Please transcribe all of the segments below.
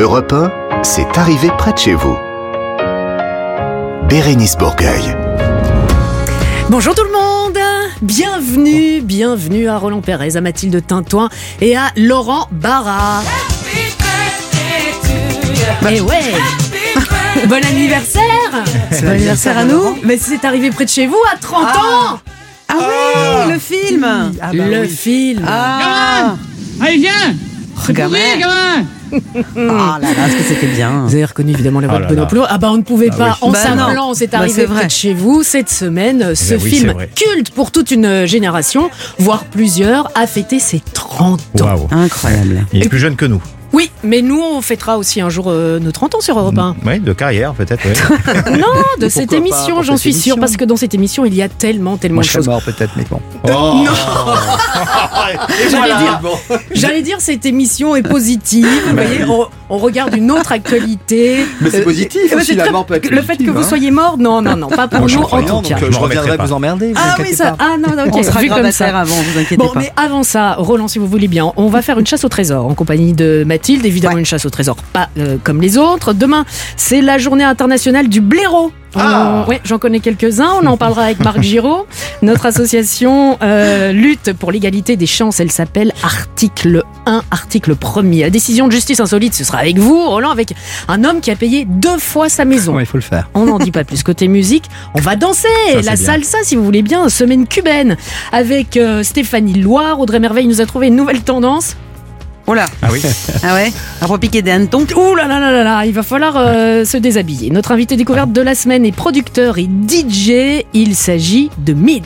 Europe 1, c'est arrivé près de chez vous. Bérénice Bourgueil. Bonjour tout le monde. Bienvenue, bienvenue à Roland Pérez, à Mathilde Tintoin et à Laurent Barra. Et ouais. Bon anniversaire. Bon anniversaire à nous. Mais c'est arrivé près de chez vous à 30 ans. Ah oui, le film. Le film. Ah, Allez, viens. Gamin Oui, gamin Ah là là, est-ce que c'était bien Vous avez reconnu évidemment la voix Oh de Benoît. Ah bah on ne pouvait Ah pas, oui. en Bah s'implant, non. c'est Bah, arrivé près vrai. de chez vous cette semaine. Ce oui, film culte pour toute une génération, voire plusieurs, a fêté ses 30 ans. Waouh. Incroyable. Il est plus jeune que nous. Oui, mais nous on fêtera aussi un jour euh, nos 30 ans sur Europe 1. Oui, de carrière peut-être. ouais. Non, de cette émission, j'en suis sûre, parce que dans cette émission, il y a tellement, tellement Moi, de je serais choses. mort peut-être, mais bon. Oh. J'allais dire, j'allais dire, cette émission est positive. Vous voyez, on, on regarde une autre actualité. Mais c'est Euh, positif euh, aussi, c'est la mort peut être Le fait que vous hein. soyez mort, non, non, non, pas pour Moi, je nous en tout cas. euh, Je je reviendrai vous emmerder. Ah oui, ça. Ah non, non, ok. On sera vu comme ça. avant, vous inquiétez Bon, pas. mais avant ça, Roland, si vous voulez bien, on va faire une chasse au trésor en compagnie de Mathilde. Évidemment, une chasse au trésor pas euh, comme les autres. Demain, c'est la journée internationale du blaireau. Ah. Ouais, j'en connais quelques-uns. On en parlera avec Marc Giraud. Notre association euh, lutte pour l'égalité des chances. Elle s'appelle Article 1, article 1er. La décision de justice insolite, ce sera avec vous, Roland, avec un homme qui a payé deux fois sa maison. Ouais, il faut le faire. On n'en dit pas plus. Côté musique, on va danser Ça, la salsa, si vous voulez bien, semaine cubaine, avec euh, Stéphanie Loire. Audrey Merveille nous a trouvé une nouvelle tendance. Oh là, Ah oui. ah ouais À repiquer des hannetons Ouh là là là là là, il va falloir euh, se déshabiller. Notre invité découverte de la semaine est producteur et DJ. Il s'agit de Mid.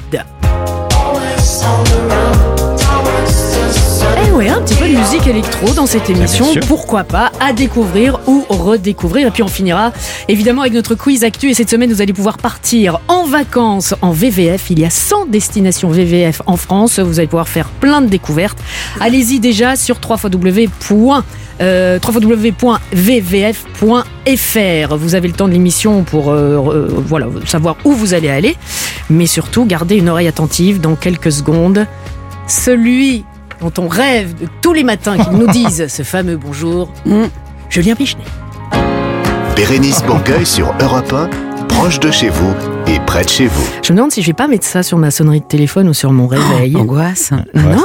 Ouais, un petit peu de musique électro dans cette émission. sûr. Pourquoi pas à découvrir ou redécouvrir. Et puis on finira évidemment avec notre quiz actu. Et cette semaine, vous allez pouvoir partir en vacances en VVF. Il y a 100 destinations VVF en France. Vous allez pouvoir faire plein de découvertes. Allez-y déjà sur www. Euh, www.vvf.fr. Vous avez le temps de l'émission pour euh, euh, voilà, savoir où vous allez aller, mais surtout gardez une oreille attentive dans quelques secondes. Celui dont on rêve de tous les matins qu'il nous dise ce fameux bonjour, Mm. Julien Pichenet. Bérénice Bourgueil sur Europe 1, proche de chez vous et près de chez vous. Je me demande si je vais pas mettre ça sur ma sonnerie de téléphone ou sur mon réveil. Angoisse. non,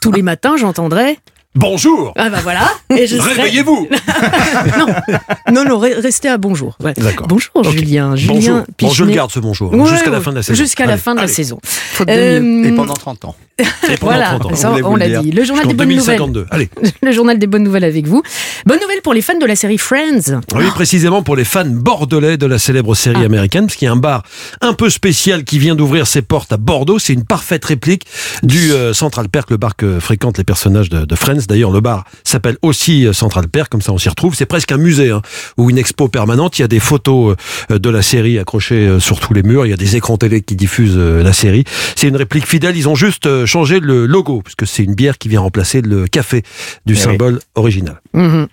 tous les matins j'entendrai. Bonjour Ah bah voilà. Et je serai- Réveillez-vous Non, non, re- restez à bonjour. Ouais. D'accord. Bonjour. Julien. Julien Bonjour. Bon, je le garde ce bonjour, Ouais, jusqu'à la fin de la saison. Jusqu'à la fin de la allez. saison. Mieux. Euh, Et pendant 30 ans. Et pendant Voilà, 30 ans. ça, voulez on l'a dit. Le journal des bonnes nouvelles. 2052. Allez. Le journal des bonnes nouvelles avec vous. Bonne nouvelle pour les fans de la série Friends. Oui, précisément pour les fans bordelais de la célèbre série Ah. américaine, parce qu'il y a un bar un peu spécial qui vient d'ouvrir ses portes à Bordeaux. C'est une parfaite réplique du euh, Central Perk, le bar que fréquentent les personnages de, de Friends. D'ailleurs, le bar s'appelle aussi euh, Central Perk, comme ça on s'y retrouve. C'est presque un musée hein, ou une expo permanente. Il y a des photos euh, de la série accrochées euh, sur tous les murs. Il y a des écrans télé qui diffusent la série. C'est une réplique fidèle. Ils ont juste changé le logo, puisque c'est une bière qui vient remplacer le café du Eh oui. symbole original. Mhm.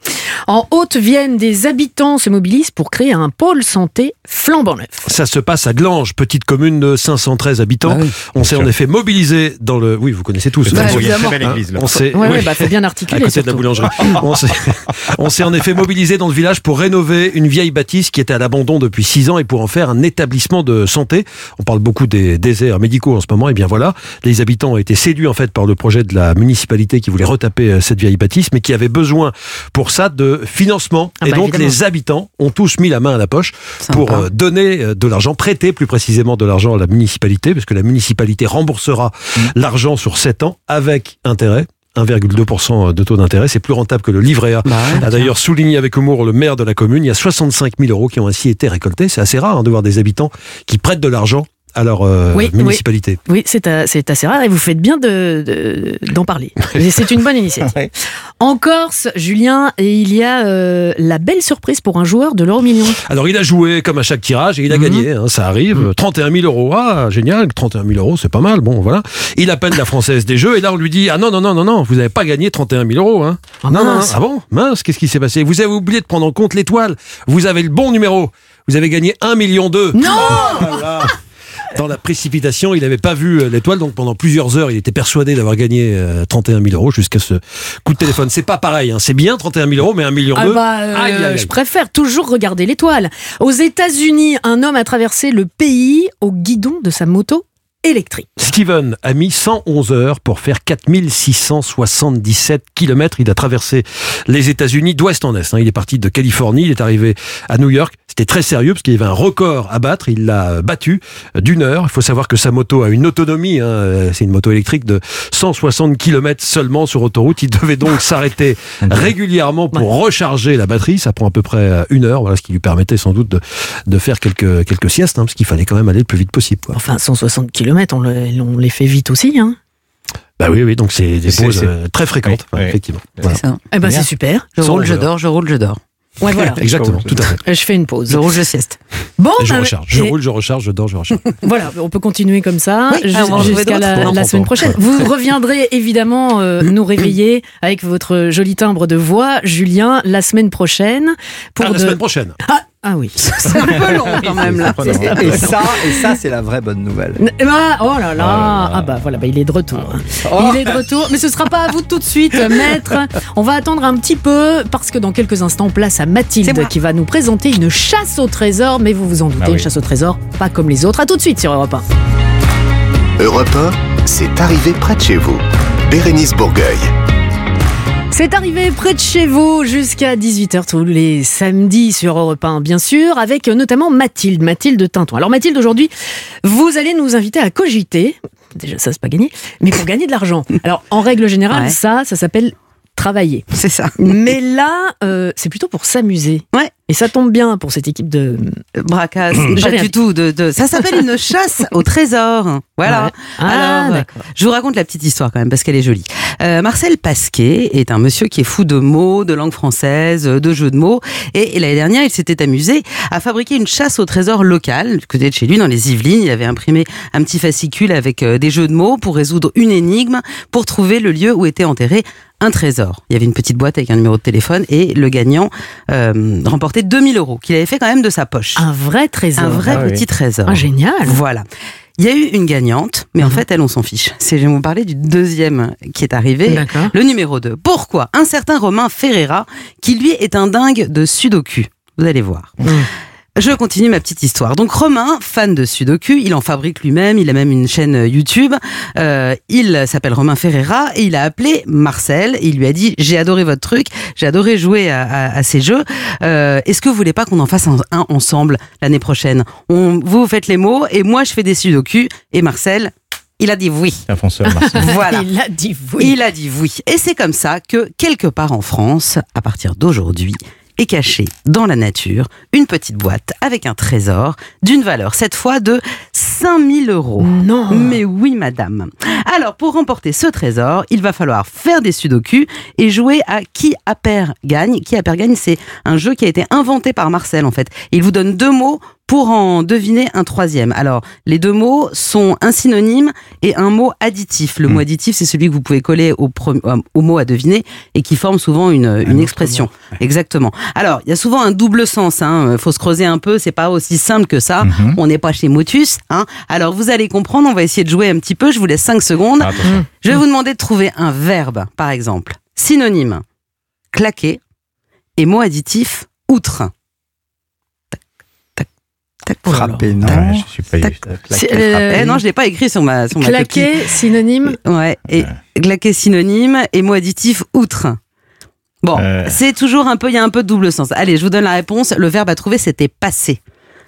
En Haute-Vienne, des habitants se mobilisent pour créer un pôle santé flambant neuf. Ça se passe à Glanges, petite commune de 513 habitants. Ah oui. On s'est en effet mobilisé dans le. Oui, vous connaissez tous. Bah, hein. Église. On s'est. Ouais, oui, bah, bien à articuler. côté de la boulangerie. on s'est- en effet mobilisé dans le village pour rénover une vieille bâtisse qui était à l'abandon depuis six ans et pour en faire un établissement de santé. On parle beaucoup des déserts médicaux en ce moment. Et bien voilà, les habitants ont été séduits en fait par le projet de la municipalité qui voulait retaper euh, cette vieille bâtisse, mais qui avait besoin pour ça de financement. Ah et bah, donc évidemment. les habitants ont tous mis la main à la poche Sympa. pour euh, donner euh, de l'argent, prêter plus précisément de l'argent à la municipalité, parce que la municipalité remboursera l'argent sur 7 ans avec intérêt. 1,2% de taux d'intérêt, c'est plus rentable que le livret A. Bah ouais, a d'ailleurs souligné avec humour le maire de la commune. Il y a 65 000 euros qui ont ainsi été récoltés. C'est assez rare hein, de voir des habitants qui prêtent de l'argent à leur euh, Oui, municipalité. Oui, c'est c'est assez rare et vous faites bien de- de- d'en parler. C'est une bonne initiative. Ouais. En Corse, Julien, et il y a euh, la belle surprise pour un joueur de l'euro million. Alors il a joué comme à chaque tirage et il a Mhm. gagné, hein, ça arrive. 31 000 euros, ah génial, 31 000 euros, c'est pas mal, bon voilà. Il appelle la Française des Jeux et là on lui dit, ah non, non, non, non, non, vous n'avez pas gagné 31 000 euros. Hein. Ah, non, non, non, ah bon, mince, qu'est-ce qui s'est passé? Vous avez oublié de prendre en compte l'étoile, vous avez le bon numéro, vous avez gagné 1 million 2. Non dans la précipitation, il n'avait pas vu euh, l'étoile, donc pendant plusieurs heures, il était persuadé d'avoir gagné euh, 31 000 euros jusqu'à ce coup de téléphone. C'est pas pareil, hein. c'est bien 31 000 euros, mais un million Ah bah, euh, aïe, aïe, aïe. je préfère toujours regarder l'étoile. Aux États-Unis, un homme a traversé le pays au guidon de sa moto électrique. Steven a mis 111 heures pour faire 4677 km. Il a traversé les États-Unis d'ouest en est. hein. Il est parti de Californie, il est arrivé à New York. C'était très sérieux parce qu'il y avait un record à battre. Il l'a battu d'une heure. Il faut savoir que sa moto a une autonomie. hein. C'est une moto électrique de 160 km seulement sur autoroute. Il devait donc s'arrêter régulièrement pour recharger la batterie. Ça prend à peu près euh, une heure. Voilà ce qui lui permettait sans doute de, de faire quelques, quelques siestes hein, parce qu'il fallait quand même aller le plus vite possible. quoi. Enfin, 160 km, on, le- on les fait vite aussi. Hein. Bah oui, oui, donc c'est des pauses euh, très fréquentes, Oui, ouais, oui. effectivement. C'est Voilà. ça. Eh ben, c'est super. Je roule, je 111 dors, je roule, je dors. Ouais, voilà. Exactement, tout à fait. Je fais une pause. Je roule, je sieste. Bon, je ben, recharge. Je roule, je recharge, je dors, je recharge. Voilà, on peut continuer comme ça Oui, trouver jusqu'à la, semaine prochaine. Vous reviendrez évidemment euh, nous réveiller avec votre joli timbre de voix, Julien, la semaine prochaine. Pour Ah, la semaine prochaine. Ah, ah oui. C'est un peu long quand même là. Et, et ça, et ça c'est la vraie bonne nouvelle. Eh ben, oh là là, là là. ah bah voilà, bah, il est de retour. Oh. Il est de retour, mais ce sera pas à vous tout de suite, maître. On va attendre un petit peu parce que dans quelques instants, place à Mathilde qui va nous présenter une chasse au trésor. Mais vous vous en doutez, Ah oui. une chasse au trésor, pas comme les autres. À tout de suite sur Europe 1. Europe 1, c'est arrivé près de chez vous. Bérénice Bourgueil. C'est arrivé près de chez vous jusqu'à 18h tous les samedis sur Europe 1, bien sûr, avec notamment Mathilde, Mathilde Tinton. Alors Mathilde, aujourd'hui, vous allez nous inviter à cogiter. Déjà, ça, c'est pas gagné, mais pour gagner de l'argent. Alors, en règle générale, Ouais. ça, ça s'appelle travailler. C'est ça. Mais là, euh, c'est plutôt pour s'amuser. Ouais. Et ça tombe bien pour cette équipe de. Bracasse, J'ai pas du tout. De, de- Ça s'appelle une chasse au trésor. Voilà. Ouais. Ah, Alors, d'accord. Je vous raconte la petite histoire quand même parce qu'elle est jolie. Euh, Marcel Pasquet est un monsieur qui est fou de mots, de langue française, de jeux de mots. Et, et l'année dernière, il s'était amusé à fabriquer une chasse au trésor local du côté de chez lui, dans les Yvelines. Il avait imprimé un petit fascicule avec euh, des jeux de mots pour résoudre une énigme, pour trouver le lieu où était enterré un trésor. Il y avait une petite boîte avec un numéro de téléphone et le gagnant euh, remportait 2000 euros qu'il avait fait quand même de sa poche. Un vrai trésor. Un vrai Ah oui. petit trésor. Ah, génial. Voilà. Il y a eu une gagnante, mais en Mhm. fait, elle, on s'en fiche. C'est, je vais vous parler du deuxième qui est arrivé. Le numéro 2. Pourquoi Un certain Romain Ferreira, qui lui est un dingue de Sudoku? Vous allez voir. Mhm. Je continue ma petite histoire. Donc Romain, fan de Sudoku, il en fabrique lui-même, il a même une chaîne euh, YouTube. Euh, il s'appelle Romain Ferreira et il a appelé Marcel. Et il lui a dit j'ai adoré votre truc, j'ai adoré jouer à, à- à ces jeux. Euh, Est-ce que vous voulez pas qu'on en fasse un, un ensemble l'année prochaine? On, Vous faites les mots et moi je fais des Sudoku. Et Marcel, il a dit oui. Un fonceur, Marcel. Voilà. Il a dit oui. Il a dit oui. Et c'est comme ça que, quelque part en France, à partir d'aujourd'hui, est cachée dans la nature une petite boîte avec un trésor d'une valeur, cette fois de 5000 euros. Non. Mais oui, madame. Alors, pour remporter ce trésor, il va falloir faire des sudoku et jouer à qui a pair gagne. Qui a pair gagne, c'est un jeu qui a été inventé par Marcel, en fait. Il vous donne deux mots pour en deviner un troisième. Alors, les deux mots sont un synonyme et un mot additif. Le mot additif, c'est celui que vous pouvez coller au, euh, au mot à deviner et qui forme souvent une, expression. Exactement. Alors, il y a souvent un double sens. Hein. Faut se creuser un peu. C'est pas aussi simple que ça. Mhm. On n'est pas chez Motus. Hein. Alors, vous allez comprendre. On va essayer de jouer un petit peu. Je vous laisse 5 secondes. Ah. Je vais vous demander de trouver un verbe, par exemple. Synonyme, claquer. Et mot additif, outre. Tac. Frapper, non. Ouais, je suis pas Claquer, euh. Eh non, je l'ai pas écrit sur ma, sur. Claquer, synonyme. Ouais, et claquer synonyme et mot additif outre. Bon, Euh. c'est toujours un peu, il y a un peu de double sens. Allez, je vous donne la réponse. Le verbe à trouver, c'était passer.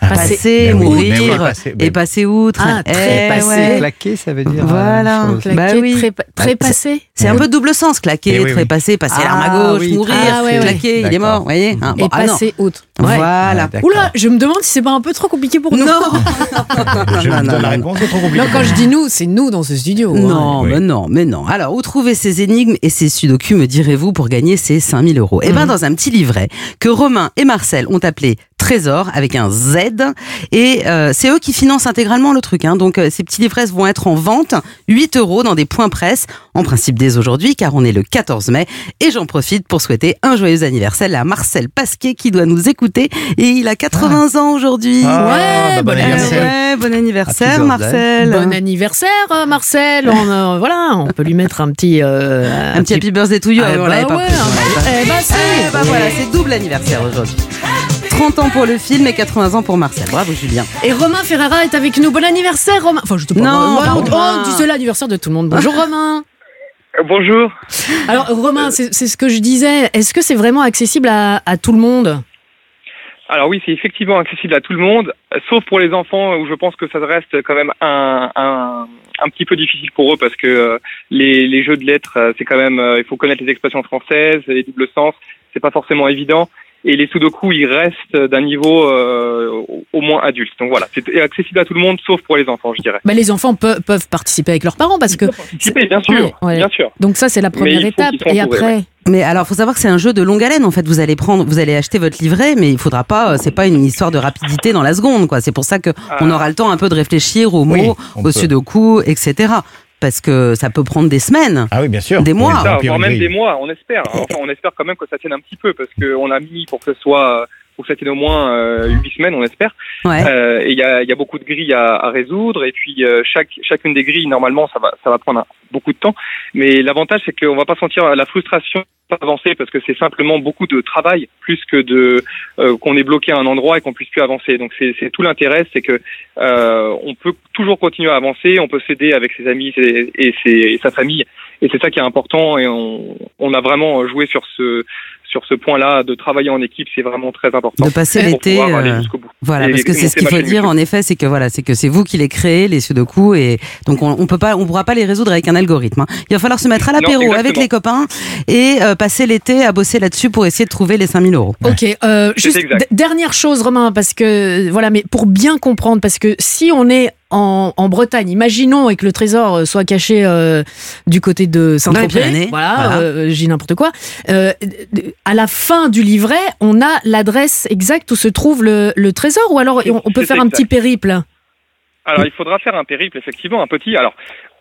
Ah, Passer. Passer, mourir, oui, passer, et passer outre. Ah, très Eh passé. ouais. Claquer, ça veut dire. Voilà. chose. Bah Claquer, oui. très, très passé. C'est un peu double sens, claquer, Eh oui, oui. trépasser, passer Ah, l'arme à gauche, oui, mourir, ah, ouais, ouais. claquer, il est mort, vous voyez hein, bon, Et ah non. passer outre. Ouais. Voilà. Ah. Oula, je me demande si c'est pas un peu trop compliqué pour nous. Non, Je non, non, la non. réponse, c'est trop compliqué. Non, quand je dis nous, c'est nous dans ce studio. hein. Non, Oui. mais non, mais non. Alors, où trouver ces énigmes et ces sudoku, me direz-vous, pour gagner ces 5000 euros? Eh Mhm. bien, dans un petit livret que Romain et Marcel ont appelé Trésor avec un Z. Et euh, c'est eux qui financent intégralement le truc. Hein. Donc, euh, ces petits livrets vont être en vente, 8 euros dans des points presse, en principe dès aujourd'hui, car on est le 14 mai. Et j'en profite pour souhaiter un joyeux anniversaire à Marcel Pasquet qui doit nous écouter. Écouter. Et il a 80 ans aujourd'hui. Ah, Ouais, bah, bon bon anniversaire. ouais, bon anniversaire, Happy Marcel. Bon anniversaire, euh, Marcel. On, euh, voilà, on peut lui mettre un petit. euh, Un petit happy birthday to you. Ah, bah ouais, eh bah. Eh bah voilà, c'est double anniversaire aujourd'hui. 30 ans pour le film et 80 ans pour Marcel. Bravo Julien. Et Romain Ferrara est avec nous. Bon anniversaire, Romain. Enfin, je te pas. Non, voilà, pas on, Romain. on dit c'est l'anniversaire de tout le monde. Bonjour, Romain. Bonjour. Alors, Romain, c'est c'est ce que je disais. Est-ce que c'est vraiment accessible à, à tout le monde? Alors oui, c'est effectivement accessible à tout le monde, sauf pour les enfants où je pense que ça reste quand même un, un, un petit peu difficile pour eux parce que euh, les, les jeux de lettres, euh, c'est quand même, euh, il faut connaître les expressions françaises, les doubles sens, c'est pas forcément évident. Et les sudoku, ils restent d'un niveau euh, au- moins adulte. Donc voilà, c'est accessible à tout le monde, sauf pour les enfants, je dirais. bah, Les enfants pe- peuvent participer avec leurs parents parce que. Participer, bien sûr, Ouais, ouais. bien sûr. Donc, ça, c'est la première étape. Et après. Mais alors, faut savoir que c'est un jeu de longue haleine. En fait, vous allez prendre, vous allez acheter votre livret, mais il faudra pas. euh, C'est pas une histoire de rapidité dans la seconde, quoi. C'est pour ça que on Ah. aura le temps un peu de réfléchir aux Oui, mots, on aux peut. sudoku, etc. Parce que ça peut prendre des semaines. Ah oui, bien sûr. Des mois. Oui, Ça, voire même des mois, on espère. Enfin, on espère quand même que ça tienne un petit peu parce qu'on a mis pour que ce soit, pour tienne au moins euh, huit semaines, on espère. Ouais. Euh, et il y a, y a beaucoup de grilles à, à résoudre et puis euh, chaque chacune des grilles normalement ça va ça va prendre un- beaucoup de temps. Mais l'avantage c'est qu'on va pas sentir la frustration d'avancer parce que c'est simplement beaucoup de travail plus que de euh, qu'on est bloqué à un endroit et qu'on puisse plus avancer. Donc c'est c'est tout l'intérêt, c'est que euh, on peut toujours continuer à avancer, on peut s'aider avec ses amis et, et, ses- et sa famille et c'est ça qui est important et on, on a vraiment joué sur ce sur ce point-là de travailler en équipe, c'est vraiment très important. De passer l'été. euh, jusqu'au bout. Voilà, Et- parce que c'est ce qu'il faut dire YouTube. en effet, c'est que voilà, c'est que c'est vous qui les créez les sudoku et donc on, on peut pas, on pourra pas les résoudre avec un algorithme. hein. Il va falloir se mettre à l'apéro avec les copains et euh, passer l'été à bosser là-dessus pour essayer de trouver les 5000 euros. Ok, euh, juste dernière chose, Romain, parce que voilà, mais pour bien comprendre, parce que si on est en, en Bretagne, imaginons et que le trésor euh, soit caché euh, du côté de Dans les Pyrénées, Saint-Tropez, voilà, voilà. euh, j'ai n'importe quoi. euh, à la fin du livret, on a l'adresse exacte où se trouve le, le trésor, ou alors on, on peut faire un petit périple? Alors, il faudra faire un périple, effectivement, un petit. Alors,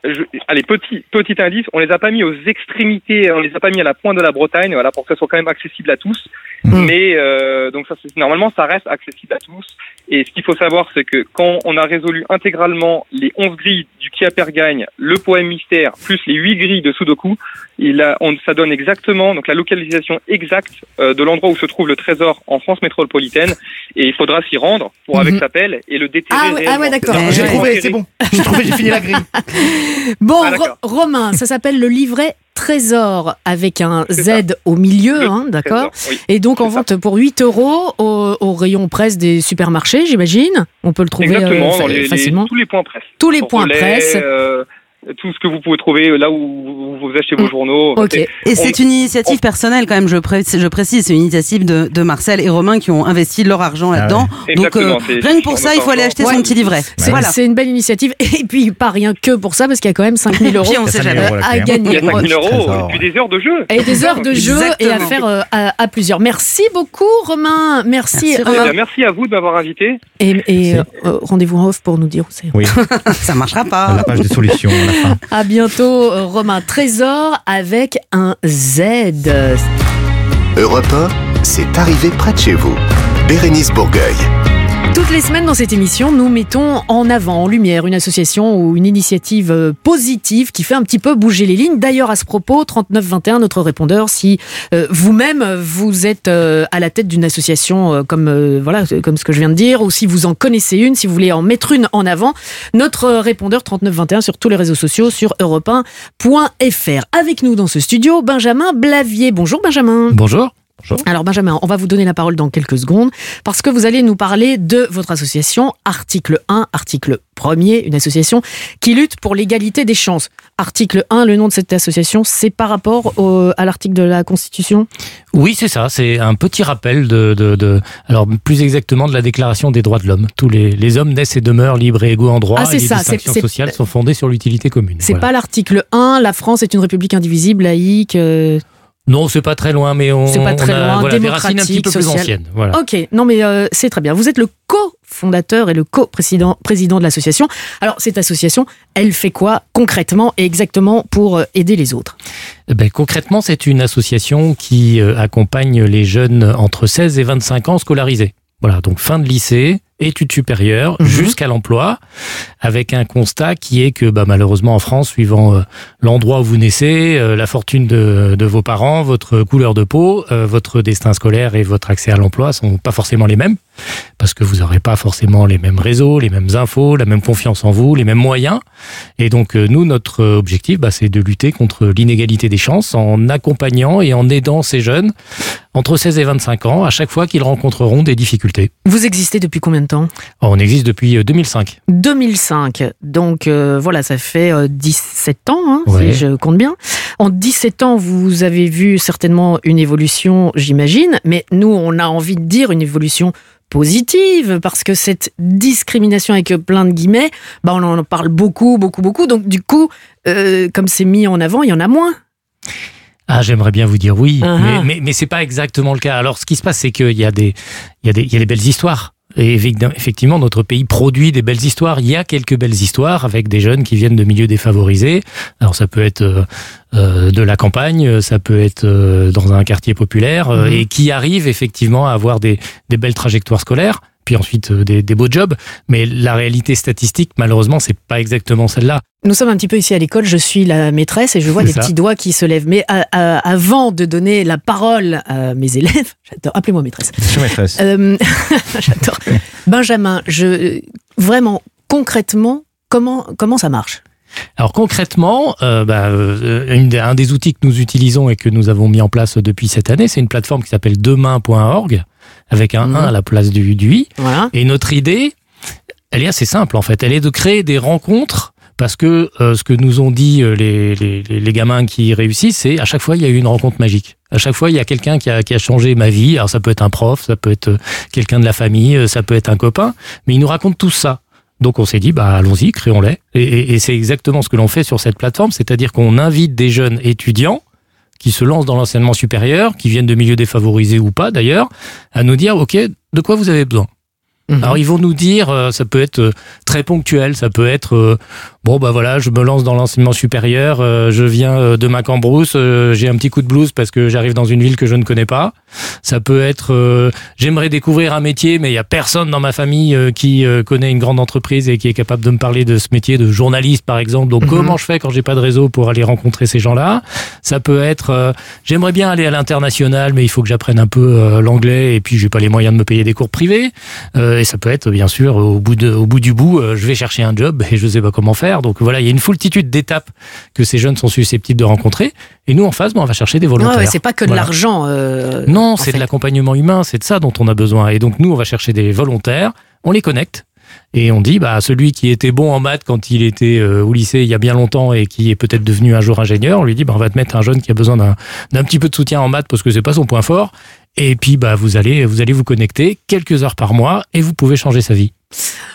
je, allez, petit, petit indice, on les a pas mis aux extrémités, on les a pas mis à la pointe de la Bretagne, voilà, pour que ça soit quand même accessible à tous. Mm. Mais euh, donc ça, c'est- normalement, ça reste accessible à tous. Et ce qu'il faut savoir, c'est que quand on a résolu intégralement les 11 grilles du Kia Pergagne, le poème mystère, plus les 8 grilles de Sudoku, il a, on, ça donne exactement donc la localisation exacte euh, de l'endroit où se trouve le trésor en France métropolitaine. Et il faudra s'y rendre pour avec Mhm. sa pelle et le déterrer. Ah ouais, ah ouais, d'accord. J'ai trouvé, c'est bon. J'ai trouvé, j'ai fini la grille. Bon, Ah. Ro- Romain, ça s'appelle le livret Trésor avec un Z au milieu, hein, d'accord oui. Et donc en ça. vente pour 8 euros au, au rayon presse des supermarchés, j'imagine. On peut le trouver Exactement, euh, fa- les- facilement. tous les points presse. Tous les points presse. euh, tout ce que vous pouvez trouver là où vous achetez vos Mm. journaux. Ok. Et c'est une initiative personnelle quand même, je, pré- je précise, c'est une initiative de, de Marcel et Romain qui ont investi leur argent Ah là-dedans. Donc Exactement, euh, rien que pour ça, il faut aller acheter Ouais. son petit livret. C'est Voilà. c'est une belle initiative. Et puis pas rien que pour ça, parce qu'il y a quand même 5000 euros on sait 5000 jamais. à hein. Il y gagner. a 5 000 euros et puis des heures de jeu. Et des heures de jeu et à faire euh, à, à plusieurs. Merci beaucoup, Romain. Merci. Merci, Eh Euh, bien, merci à vous de m'avoir invité. et et, euh, euh, rendez-vous en off pour nous dire où c'est. Oui, Ça marchera à pas. la page de solutions fin. À bientôt, Romain. Trésor avec un Z. Europe 1, c'est arrivé près de chez vous. Bérénice Bourgueil. Toutes les semaines dans cette émission, nous mettons en avant, en lumière, une association ou une initiative euh, positive qui fait un petit peu bouger les lignes. D'ailleurs, à ce propos, 3921, notre répondeur, si euh, vous-même vous êtes euh, à la tête d'une association comme voilà comme ce que je viens de dire, ou si vous en connaissez une, si vous voulez en mettre une en avant, notre répondeur 3921 sur tous les réseaux sociaux sur europe1.fr. Avec nous dans ce studio, Benjamin Blavier. Bonjour Benjamin. Bonjour. Alors Benjamin, on va vous donner la parole dans quelques secondes parce que vous allez nous parler de votre association, article 1, article 1er, une association qui lutte pour l'égalité des chances. Article 1, le nom de cette association, c'est par rapport au- à l'article de la Constitution? Oui, c'est ça. C'est un petit rappel de, de, de- alors plus exactement de la Déclaration des droits de l'homme. Tous les, les hommes naissent et demeurent libres et égaux en droit. Ah, c'est et les ça, distinctions sociales sont fondées sur l'utilité commune. C'est Voilà. pas l'article 1, la France est une république indivisible, laïque. euh, Non, c'est pas très loin, mais on, C'est pas très on a, loin, voilà, des racines un petit peu plus anciennes. Voilà. Ok, non mais euh, c'est très bien. Vous êtes le co-fondateur et le co-président président de l'association. Alors cette association, elle fait quoi concrètement et exactement pour euh, aider les autres? Eh Ben, concrètement, c'est une association qui euh, accompagne les jeunes entre 16 et 25 ans scolarisés. Voilà, donc fin de lycée, études supérieures, Mhm. jusqu'à l'emploi, avec un constat qui est que bah, malheureusement en France, suivant euh, l'endroit où vous naissez, euh, la fortune de, de vos parents, votre couleur de peau, euh, votre destin scolaire et votre accès à l'emploi sont pas forcément les mêmes, parce que vous n'aurez pas forcément les mêmes réseaux, les mêmes infos, la même confiance en vous, les mêmes moyens. Et donc nous, notre objectif, bah, c'est de lutter contre l'inégalité des chances en accompagnant et en aidant ces jeunes entre 16 et 25 ans à chaque fois qu'ils rencontreront des difficultés. Vous existez depuis combien de temps? On existe depuis euh, 2005. 2005. Donc euh, voilà, ça fait euh, 17 ans, hein, Ouais. si je compte bien. En 17 ans, vous avez vu certainement une évolution, j'imagine, mais nous, on a envie de dire une évolution positive, parce que cette discrimination avec plein de guillemets, bah, on en parle beaucoup, beaucoup, beaucoup. Donc du coup, euh, comme c'est mis en avant, il y en a moins. Ah, j'aimerais bien vous dire oui, Ah mais, ah. mais, mais c'est pas exactement le cas. Alors, ce qui se passe, c'est qu'il y a des, il y a des, il y a des belles histoires. Et effectivement, notre pays produit des belles histoires. Il y a quelques belles histoires avec des jeunes qui viennent de milieux défavorisés. Alors, ça peut être euh, euh, de la campagne, ça peut être euh, dans un quartier populaire, Mhm. et qui arrivent effectivement à avoir des, des belles trajectoires scolaires. Puis ensuite euh, des, des beaux jobs, mais la réalité statistique, malheureusement, c'est pas exactement celle-là. Nous sommes un petit peu ici à l'école, je suis la maîtresse et je vois des ça. petits doigts qui se lèvent. Mais à- à- avant de donner la parole à mes élèves, j'adore, appelez-moi maîtresse. Je suis maîtresse. Euh, J'adore. Benjamin, je vraiment concrètement comment comment ça marche? Alors concrètement, euh, bah, euh, une des- un des outils que nous utilisons et que nous avons mis en place depuis cette année, c'est une plateforme qui s'appelle demain.org avec un Mhm. 1 à la place du, du i. Voilà. Et notre idée, elle est assez simple en fait. Elle est de créer des rencontres parce que euh, ce que nous ont dit euh, les, les, les- les gamins qui réussissent, c'est à chaque fois il y a eu une rencontre magique. À chaque fois il y a quelqu'un qui a, qui a changé ma vie. Alors ça peut être un prof, ça peut être euh, quelqu'un de la famille, euh, ça peut être un copain, mais ils nous racontent tout ça. Donc on s'est dit, bah allons-y, créons-les. Et, et- et c'est exactement ce que l'on fait sur cette plateforme, c'est-à-dire qu'on invite des jeunes étudiants qui se lancent dans l'enseignement supérieur, qui viennent de milieux défavorisés ou pas d'ailleurs, à nous dire, ok, de quoi vous avez besoin? Mhm. alors ils vont nous dire, euh, ça peut être euh, très ponctuel, ça peut être euh, bon bah voilà, je me lance dans l'enseignement supérieur, euh, je viens euh, de Macambrousse, euh, j'ai un petit coup de blues parce que j'arrive dans une ville que je ne connais pas. Ça peut être euh, j'aimerais découvrir un métier mais il y a personne dans ma famille euh, qui euh, connaît une grande entreprise et qui est capable de me parler de ce métier de journaliste par exemple. Donc Mhm. comment je fais quand j'ai pas de réseau pour aller rencontrer ces gens-là? Ça peut être euh, j'aimerais bien aller à l'international mais il faut que j'apprenne un peu euh, l'anglais et puis j'ai pas les moyens de me payer des cours privés. Euh, et ça peut être, bien sûr, au bout, de, au bout du bout, euh, je vais chercher un job et je sais pas comment faire. Donc voilà, il y a une foultitude d'étapes que ces jeunes sont susceptibles de rencontrer. Et nous, en face, bon, on va chercher des volontaires. ouais, c'est pas que de Voilà. l'argent. euh, Non, c'est de l'accompagnement humain, c'est de ça dont on a besoin. Et donc nous, on va chercher des volontaires, on les connecte. Et on dit, bah, celui qui était bon en maths quand il était euh, au lycée il y a bien longtemps et qui est peut-être devenu un jour ingénieur, on lui dit, bah, on va te mettre un jeune qui a besoin d'un d'un petit peu de soutien en maths parce que c'est pas son point fort. Et puis, bah, vous allez, vous allez vous connecter quelques heures par mois et vous pouvez changer sa vie.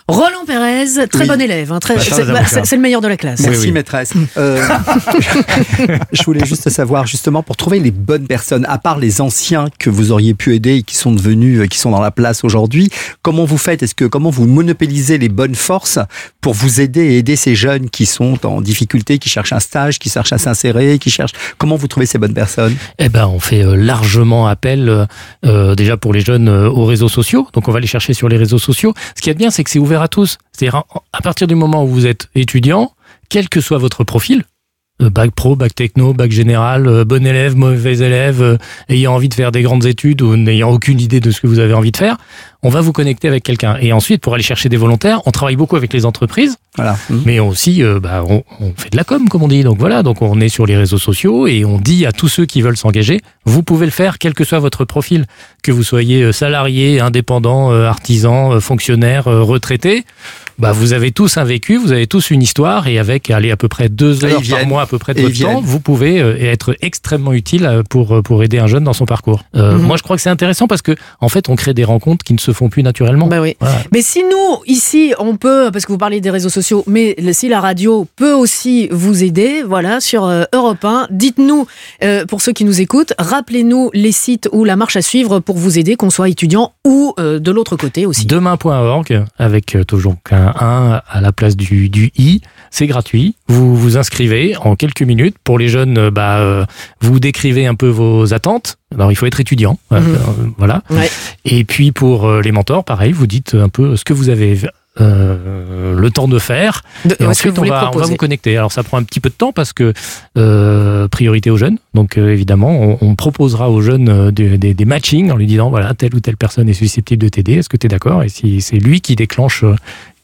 Roland Pérez, très Oui. bon élève, hein, très- Bah, c'est bah, le meilleur de la classe. Merci oui. maîtresse. Euh, je voulais juste savoir justement pour trouver les bonnes personnes, à part les anciens que vous auriez pu aider et qui sont devenus, euh, qui sont dans la place aujourd'hui, comment vous faites? Est-ce que comment vous monopolisez les bonnes forces pour vous aider et aider ces jeunes qui sont en difficulté, qui cherchent un stage, qui cherchent à s'insérer, qui cherchent? Comment vous trouvez ces bonnes personnes? Eh ben, on fait euh, largement appel euh, déjà pour les jeunes euh, aux réseaux sociaux. Donc, on va les chercher sur les réseaux sociaux. Ce qui est bien, c'est que c'est ouvert à tous. C'est-à-dire, à- partir du moment où vous êtes étudiant, quel que soit votre profil, bac pro, bac techno, bac général, euh, bon élève, mauvais élève, euh, ayant envie de faire des grandes études ou n'ayant aucune idée de ce que vous avez envie de faire, on va vous connecter avec quelqu'un. Et ensuite, pour aller chercher des volontaires, on travaille beaucoup avec les entreprises Voilà. Mhm. mais aussi euh, bah, on, on fait de la com comme on dit donc voilà donc on est sur les réseaux sociaux et on dit à tous ceux qui veulent s'engager vous pouvez le faire quel que soit votre profil que vous soyez euh, salarié indépendant euh, artisan euh, fonctionnaire euh, retraité bah, vous avez tous un vécu, vous avez tous une histoire, et avec aller à peu près deux heures par mois à peu près de votre temps, vous pouvez euh, être extrêmement utile euh, pour euh, pour aider un jeune dans son parcours. Euh, Mhm. Moi, je crois que c'est intéressant parce que en fait, on crée des rencontres qui ne se font plus naturellement. Bah oui. Voilà. Mais si nous, ici, on peut, parce que vous parlez des réseaux sociaux, mais si la radio peut aussi vous aider, voilà, sur euh, Europe 1, dites-nous, euh, pour ceux qui nous écoutent, rappelez-nous les sites ou la marche à suivre pour vous aider, qu'on soit étudiant ou euh, de l'autre côté aussi. Demain.org avec euh, toujours un 1 à la place du, du i. C'est gratuit. Vous vous inscrivez en quelques minutes. Pour les jeunes, euh, bah, euh, vous décrivez un peu vos attentes. Alors il faut être étudiant, Mhm. euh, voilà. Ouais. Et puis pour les mentors, pareil, vous dites un peu ce que vous avez euh, le temps de faire. De- Et ensuite, on va, on va proposer. vous connecter. Alors, ça prend un petit peu de temps parce que euh, priorité aux jeunes. Donc, euh, évidemment, on, on proposera aux jeunes des, des- des matchings en lui disant voilà, telle ou telle personne est susceptible de t'aider. Est-ce que tu es d'accord? Et si c'est lui qui déclenche.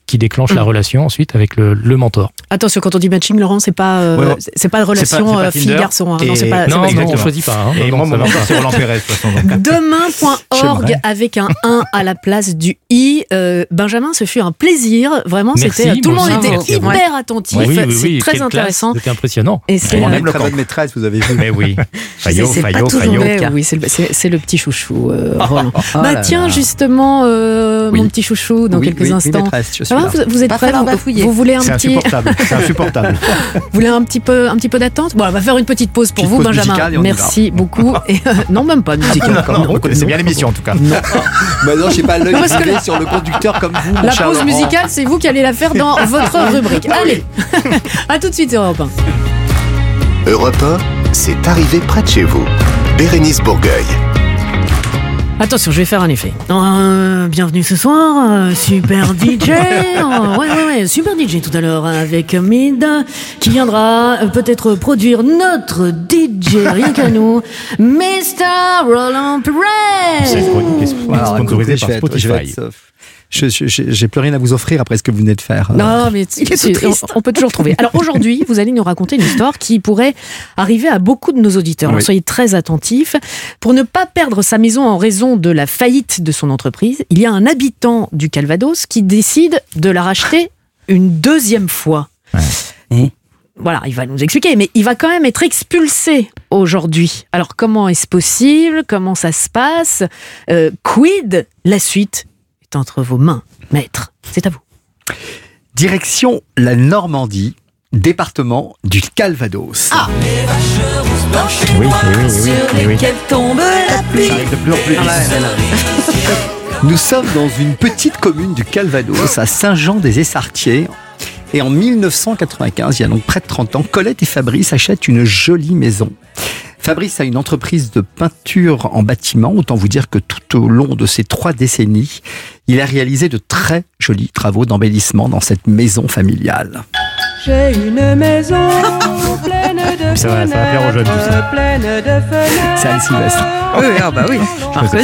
Euh, qui déclenche la Mm. relation ensuite avec le, le mentor. Attention, quand on dit matching, Laurent, c'est pas, euh, Ouais, ouais. c'est- pas de relation euh, fille-garçon. hein. Non, c'est pas, non, pas non, on choisit pas. hein. Et Non, moi, mon mentor, c'est Roland Pérez, de. Demain.org avec un 1 à la place du i. Euh, Benjamin, ce fut un plaisir. Vraiment, Merci, c'était tout le monde était merci à vous. hyper attentif. Oui, oui, c'est oui, très intéressant. C'était impressionnant. Et c'est On euh, aime le bonne maîtresse, vous avez vu. Mais oui. Fayot, Fayot, Fayot. oui, c'est le, c'est- c'est le petit chouchou, euh, Roland. Oh bah tiens, justement, euh, mon petit chouchou, dans quelques instants. Je vous, vous êtes Pas prêts vous, bafouiller. vous voulez un C'est petit, insupportable. C'est insupportable. vous voulez un petit peu, un petit peu d'attente Bon, on va faire une petite pause pour Petite vous, pause Benjamin. musicale Merci beaucoup. Et, euh, non, même pas de musique. Non, vous connaissez bien l'émission, en tout cas. Bah non, j'ai pas l'œil Parce que sur le conducteur comme vous, La pause Laurent. musicale, c'est vous qui allez la faire dans votre rubrique. Allez, à tout de suite Europe 1. Europe 1, c'est arrivé près de chez vous. Bérénice Bourgueil. Attention, je vais faire un effet. Euh, bienvenue ce soir, euh, super DJ. Euh, ouais, ouais, ouais, super DJ tout à l'heure avec Mid qui viendra euh, peut-être produire notre DJ, rien qu'à nous, Mr. Roland C'est Perez. chronique est Alors, sponsorisé par vais être- je vais Spotify. Euh, J'ai plus rien à vous offrir après ce que vous venez de faire. Non, mais Il est c'est- triste. on, on peut toujours trouver. Alors aujourd'hui, vous allez nous raconter une histoire qui pourrait arriver à beaucoup de nos auditeurs. Alors soyez très attentifs. Pour ne pas perdre sa maison en raison de la faillite de son entreprise, il y a un habitant du Calvados qui décide de la racheter une deuxième fois. Voilà, il va nous expliquer, mais il va quand même être expulsé aujourd'hui. Alors comment est-ce possible? Comment ça se passe? Euh, Quid? La suite est entre vos mains, maître. C'est à vous. Direction la Normandie, département du Calvados. Ah. Oui, oui, oui, oui, tombe la pluie. Ça arrive de plus en plus vite. Nous sommes dans une petite commune du Calvados, à Saint-Jean-des-Essartiers. Et en 1995, il y a donc près de 30 ans, Colette et Fabrice achètent une jolie maison. Fabrice a une entreprise de peinture en bâtiment. Autant vous dire que tout au long de ces trois décennies, il a réalisé de très jolis travaux d'embellissement dans cette maison familiale. J'ai une maison de Ça va- ça va plaire aux jeunes. C'est Anne Sylvestre. Oui, ah bah oui. Reconnu.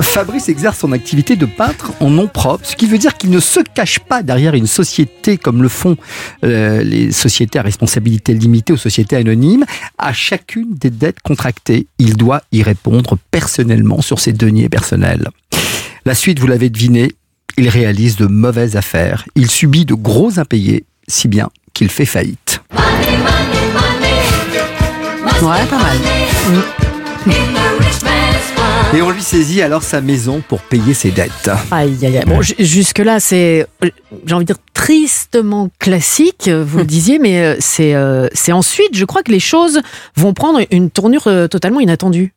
Fabrice exerce son activité de peintre en nom propre, ce qui veut dire qu'il ne se cache pas derrière une société comme le font euh, les sociétés à responsabilité limitée ou sociétés anonymes. À chacune des dettes contractées, il doit y répondre personnellement sur ses deniers personnels. La suite, vous l'avez deviné, il réalise de mauvaises affaires. Il subit de gros impayés, si bien qu'il fait faillite. Ouais, pas mal. Et on lui saisit alors sa maison pour payer ses dettes. Aïe, aïe, aïe. Bon, ju- jusque-là, c'est, j'ai envie de dire, tristement classique, vous le disiez, mais euh, c'est, euh, c'est ensuite, je crois que les choses vont prendre une tournure euh, totalement inattendue.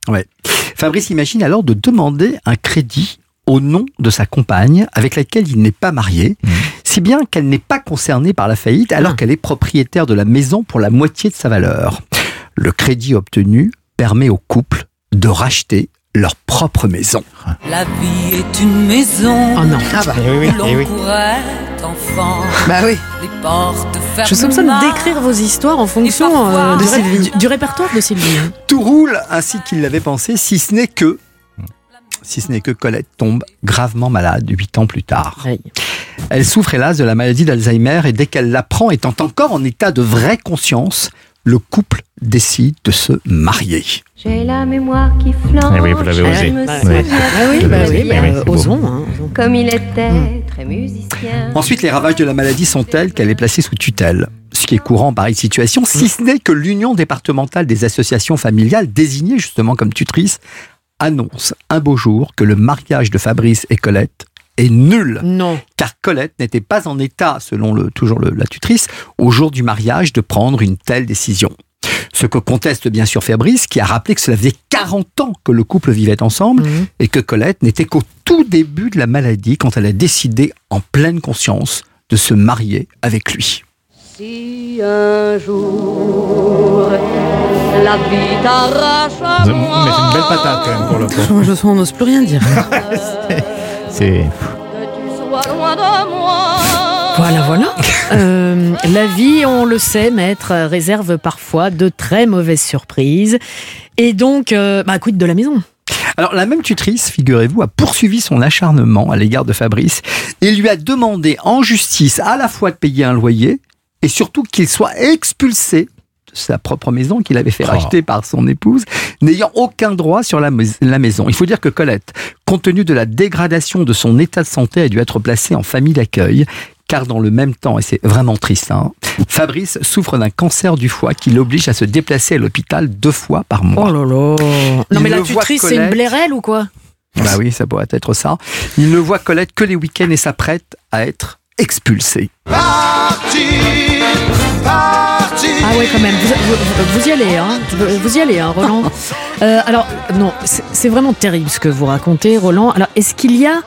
Fabrice imagine alors de demander un crédit au nom de sa compagne avec laquelle il n'est pas marié, si bien qu'elle n'est pas concernée par la faillite alors Ah. qu'elle est propriétaire de la maison pour la moitié de sa valeur. Le crédit obtenu permet au couple de racheter leur propre maison. La vie est une maison Oh non. Ah bah, Eh oui, eh oui. pourrait être enfant. bah oui. Les portes. Je soupçonne d'écrire vos histoires en fonction parfois- euh, de Sylvie. du, du répertoire de Sylvie. Tout roule ainsi qu'il l'avait pensé, si ce n'est que si ce n'est que Colette tombe gravement malade huit ans plus tard. Elle souffre hélas de la maladie d'Alzheimer et dès qu'elle l'apprend, étant encore en état de vraie conscience, le couple décide de se marier. J'ai la mémoire qui flanche. Eh oui, vous l'avez osé. Ah oui, Oui, bah oui, bah, euh, osons. hein. Comme il était très musicien. Ensuite, les ravages de la maladie sont tels qu'elle est placée sous tutelle. Ce qui est courant en pareille situation, si ce n'est que l'Union départementale des associations familiales, désignée justement comme tutrice, annonce un beau jour que le mariage de Fabrice et Colette est nul. Non. Car Colette n'était pas en état, selon le, toujours le- la tutrice, au jour du mariage, de prendre une telle décision. Ce que conteste bien sûr Fabrice, qui a rappelé que cela faisait 40 ans que le couple vivait ensemble Mhm. et que Colette n'était qu'au tout début de la maladie quand elle a décidé, en pleine conscience, de se marier avec lui. Si un jour la vie t'arrache à Mais c'est une belle moi, patate quand même pour le coup. Moi, je sens, on n'ose plus rien dire. C'est. Voilà, voilà. Euh, la vie, on le sait, maître, réserve parfois de très mauvaises surprises. Et donc, euh, bah, quid de la maison? Alors la même tutrice, figurez-vous, a poursuivi son acharnement à l'égard de Fabrice et lui a demandé en justice à la fois de payer un loyer et surtout qu'il soit expulsé sa propre maison qu'il avait fait Oh. racheter par son épouse, n'ayant aucun droit sur la, mais- la maison. Il faut dire que Colette, compte tenu de la dégradation de son état de santé, a dû être placée en famille d'accueil. Car dans le même temps, et c'est vraiment triste, hein, Fabrice souffre d'un cancer du foie qui l'oblige à se déplacer à l'hôpital deux fois par mois. Oh là là Non mais la tutrice, c'est une blairelle ou quoi? Bah oui, ça pourrait être ça. Il ne voit Colette que les week-ends et s'apprête à être expulsé. Ah ouais, quand même. Vous, vous- vous y allez, hein Vous y allez, hein, Roland Euh, Alors, non, c'est vraiment terrible ce que vous racontez, Roland. Alors, est-ce qu'il y a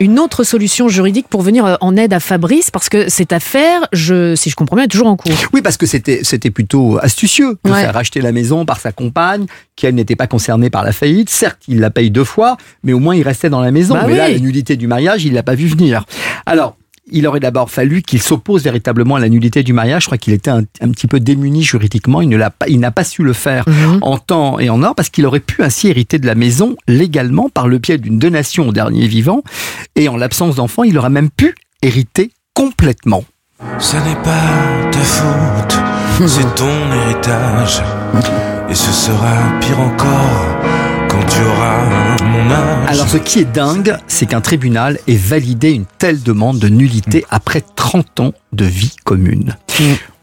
une autre solution juridique pour venir euh, en aide à Fabrice? Parce que cette affaire, je, si je comprends bien, est toujours en cours. Oui, parce que c'était c'était plutôt astucieux de Ouais. faire racheter la maison par sa compagne, qui elle n'était pas concernée par la faillite. Certes, il la paye deux fois, mais au moins il restait dans la maison. Bah mais là, la nullité du mariage, il l'a pas vu venir. Alors. Il aurait d'abord fallu qu'il s'oppose véritablement à la nullité du mariage. Je crois qu'il était un, un petit peu démuni juridiquement. Il ne l'a pas, il n'a pas su le faire Mhm. en temps et en heure parce qu'il aurait pu ainsi hériter de la maison légalement par le biais d'une donation au dernier vivant. Et en l'absence d'enfant, il aurait même pu hériter complètement. Ce n'est pas ta faute, c'est ton héritage. Et ce sera pire encore Alors ce qui est dingue, c'est qu'un tribunal ait validé une telle demande de nullité après 30 ans de vie commune.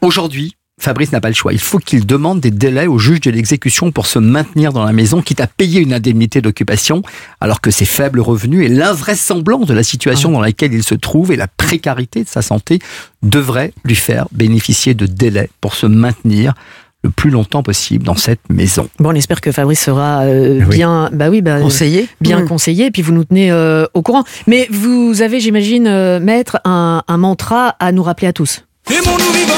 Aujourd'hui, Fabrice n'a pas le choix. Il faut qu'il demande des délais au juge de l'exécution pour se maintenir dans la maison, quitte à payer une indemnité d'occupation, alors que ses faibles revenus et l'invraisemblance de la situation dans laquelle il se trouve et la précarité de sa santé devraient lui faire bénéficier de délais pour se maintenir le plus longtemps possible dans cette maison. Bon, on espère que Fabrice sera euh, Oui. bien, bah oui, bah, Conseiller bien Mmh. conseillé, et puis vous nous tenez euh, au courant. Mais vous avez, j'imagine, euh, maître, un, un mantra à nous rappeler à tous. Aimons-nous vivants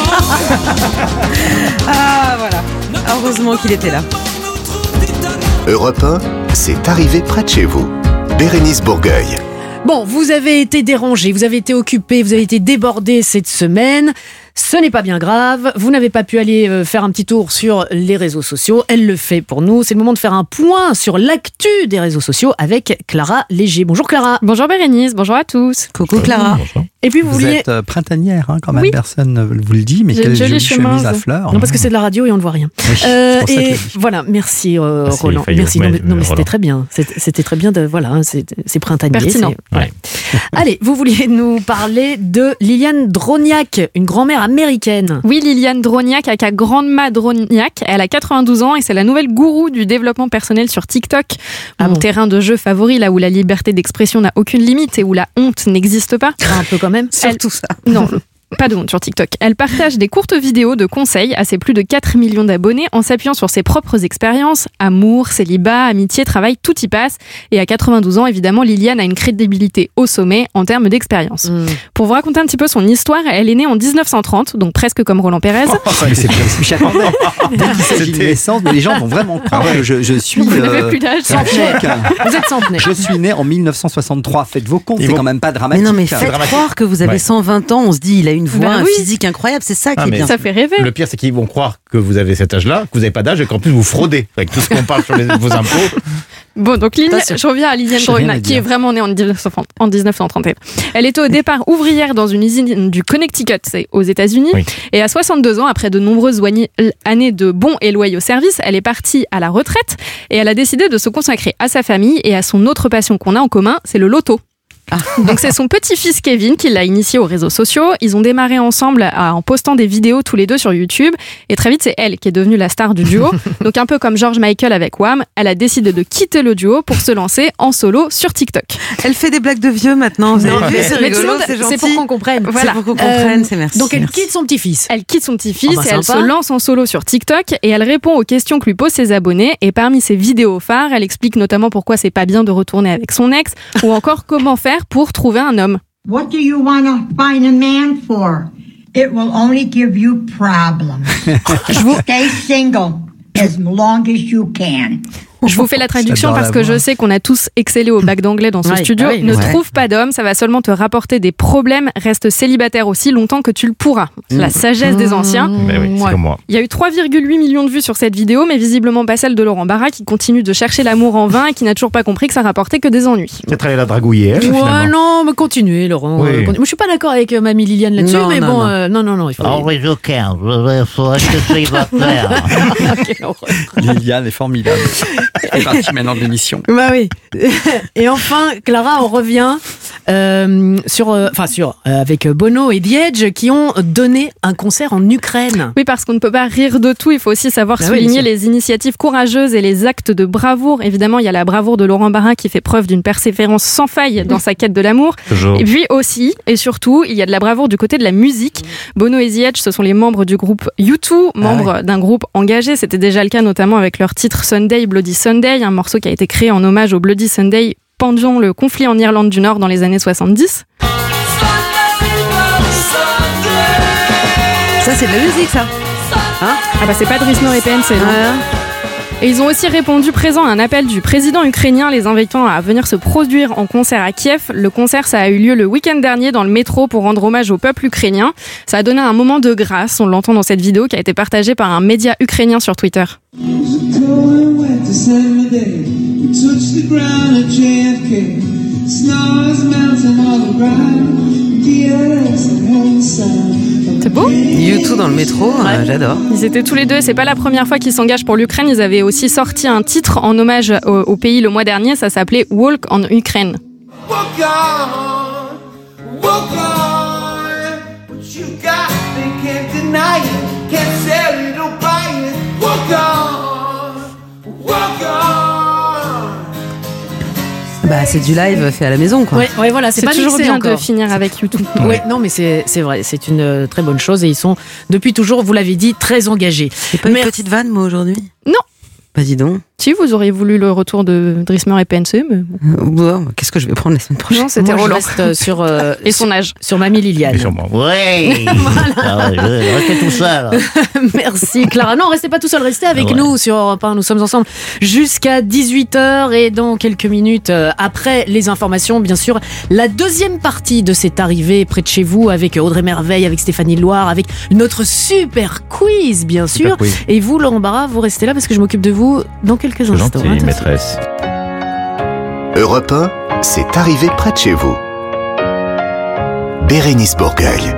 Ah, voilà. Heureusement qu'il était là. Europe 1, c'est arrivé près de chez vous. Bérénice Bourgueil. Bon, vous avez été dérangé, vous avez été occupé, vous avez été débordé cette semaine. Ce n'est pas bien grave. Vous n'avez pas pu aller euh, faire un petit tour sur les réseaux sociaux. Elle le fait pour nous. C'est le moment de faire un point sur l'actu des réseaux sociaux avec Clara Léger. Bonjour Clara. Bonjour Bérénice, bonjour à tous. Coucou Clara. Et puis vous, Vous vouliez. êtes euh, printanière, hein, quand même, Oui. personne ne vous le dit, mais quelle jolie chemise à fleurs. Non, parce que c'est de la radio et on ne voit rien. Oui, Euh, c'est pour ça que et voilà, merci euh, Merci, Roland. Merci. Non, Ouais, mais, non, mais c'était très bien. C'était très bien de voilà, hein, c'est printanier. Pertinent. ouais. Allez, vous vouliez nous parler de Liliane Droniak, une grand-mère américaine. Oui, Liliane Droniak, aka Grandma Droniak, elle a 92 ans et c'est la nouvelle gourou du développement personnel sur TikTok. Ah Mon bon terrain de jeu favori, là où la liberté d'expression n'a aucune limite et où la honte n'existe pas. Un peu quand même. Surtout ça. Non, pas de honte sur TikTok. Elle partage des courtes vidéos de conseils à ses plus de 4 millions d'abonnés en s'appuyant sur ses propres expériences. Amour, célibat, amitié, travail, tout y passe. Et à 92 ans, évidemment, Liliane a une crédibilité au sommet en termes d'expérience. Hmm. Pour vous raconter un petit peu son histoire, elle est née en 1930, donc presque comme Roland Pérez. Oh, mais c'est presque j'y attendais. Dès qu'il s'agit de naissance, mais les gens vont vraiment croire que je, je suis. Vous n'avez euh, plus d'âge. Centenaire. Vous êtes centenaire. Je suis né en 1963. Faites vos comptes, c'est vont- quand même pas Mais dramatique. non, mais faites croire que vous avez Ouais. 120 ans. On se dit, il a une voix, Bah un physique incroyable. C'est ça qui Ah, est mais bien. Ça fait rêver. Le pire, c'est qu'ils vont croire que vous avez cet âge-là, que vous n'avez pas d'âge et qu'en plus vous fraudez. Avec tout ce qu'on parle sur les- vos impôts. Bon, donc Liliane, je reviens à Liliane Drona, qui est vraiment née en 1930 en 1931. Elle était au départ ouvrière dans une usine du Connecticut, c'est aux États-Unis. Oui. Et à 62 ans, après de nombreuses années de bons et loyaux services, elle est partie à la retraite et elle a décidé de se consacrer à sa famille et à son autre passion qu'on a en commun, c'est le loto. Donc c'est son petit-fils Kevin qui l'a initié aux réseaux sociaux. Ils ont démarré ensemble à- en postant des vidéos tous les deux sur YouTube. Et très vite, c'est elle qui est devenue la star du duo. Donc un peu comme George Michael avec Wham, elle a décidé de quitter le duo pour se lancer en solo sur TikTok. Elle fait des blagues de vieux maintenant. Vous Non, avez vu, mais- c'est rigolo, sinon, c'est c'est gentil. pour qu'on comprenne. Voilà. C'est pour qu'on comprenne, c'est merci. Donc elle Merci. quitte son petit-fils. Elle quitte son petit-fils Oh bah, et elle sympa. se lance en solo sur TikTok et elle répond aux questions que lui posent ses abonnés. Et parmi ses vidéos phares, elle explique notamment pourquoi c'est pas bien de retourner avec son ex ou encore comment faire pour trouver un homme. What do you want to find a man for? It will only give you problems. Stay single as long as you can. Je vous fais la traduction parce la que je sais qu'on a tous excellé au bac d'anglais dans ce Ouais, studio. ah oui, ne ouais. trouve pas d'homme, ça va seulement te rapporter des problèmes. Reste célibataire aussi longtemps que tu le pourras. La sagesse des anciens. Mais oui, comme moi. Il y a eu 3,8 millions de vues sur cette vidéo, mais visiblement pas celle de Laurent Barra qui continue de chercher l'amour en vain et qui n'a toujours pas compris que ça rapportait que des ennuis. Peut-être aller la dragouiller, elle, Ouais, non, mais continuez, Laurent. Oui. euh, continue. Moi, je suis pas d'accord avec euh, mamie Liliane là-dessus, Non, mais non, bon, non. euh, non, non, non, il faut. Oui, je célibataire. Liliane est formidable. Elle fait partie maintenant de l'émission. Bah oui. Et enfin, Clara, on revient euh, sur, euh, enfin sur, euh, avec Bono et Diege qui ont donné un concert en Ukraine. Oui, parce qu'on ne peut pas rire de tout. Il faut aussi savoir Ah oui, souligner les initiatives courageuses et les actes de bravoure. Évidemment, il y a la bravoure de Laurent Barra qui fait preuve d'une persévérance sans faille dans sa quête de l'amour. Toujours. Et puis aussi, et surtout, il y a de la bravoure du côté de la musique. Bono et Zietch, ce sont les membres du groupe U2, membres d'un groupe engagé. C'était déjà le cas notamment avec leur titre Sunday, Bloody Sunday, un morceau qui a été créé en hommage au Bloody Sunday pendant le conflit en Irlande du Nord dans les années 70. Ça, c'est de la musique, ça. Ah bah c'est pas Drisnor et PNC, non? Ouais. Et ils ont aussi répondu présent à un appel du président ukrainien les invitant à venir se produire en concert à Kiev. Le concert, ça a eu lieu le week-end dernier dans le métro pour rendre hommage au peuple ukrainien. Ça a donné un moment de grâce, on l'entend dans cette vidéo qui a été partagée par un média ukrainien sur Twitter. C'est beau YouTube dans le métro, euh, j'adore. Ils étaient tous les deux, c'est pas la première fois qu'ils s'engagent pour l'Ukraine. Ils avaient aussi sorti un titre en hommage au, au pays le mois dernier, ça s'appelait Walk on Ukraine. Walk on, walk on. Bah, c'est du live fait à la maison, quoi. Ouais, ouais, voilà, c'est C'est pas toujours bien de finir avec YouTube. Oui, non, mais c'est c'est vrai, c'est une euh, très bonne chose et ils sont depuis toujours, vous l'avez dit, très engagés. J'ai pas une Merci. petite vanne, moi, aujourd'hui? Non. Bah, dis donc. Si vous auriez voulu le retour de Drismer et PNC, mais bon. Euh, bon, Qu'est-ce que je vais prendre la semaine prochaine non, c'était Roland. reste euh, sur, euh, Et son âge. sur Mamie Liliane. Et sur moi. Oui. Ah ouais, je- Restez tout seul. Merci Clara. Non, restez pas tout seul, restez avec Ouais. nous sur Europe 1. Nous sommes ensemble jusqu'à 18h et dans quelques minutes euh, après les informations, bien sûr, la deuxième partie de cette arrivée près de chez vous avec Audrey Merveille, avec Stéphanie Loire, avec notre super quiz, bien sûr. Quiz. Et vous, Laurent Barra, vous restez là parce que je m'occupe de vous dans quelques instants. gentil, Attention. maîtresse. Europe 1, c'est arrivé près de chez vous. Bérénice Bourgueil.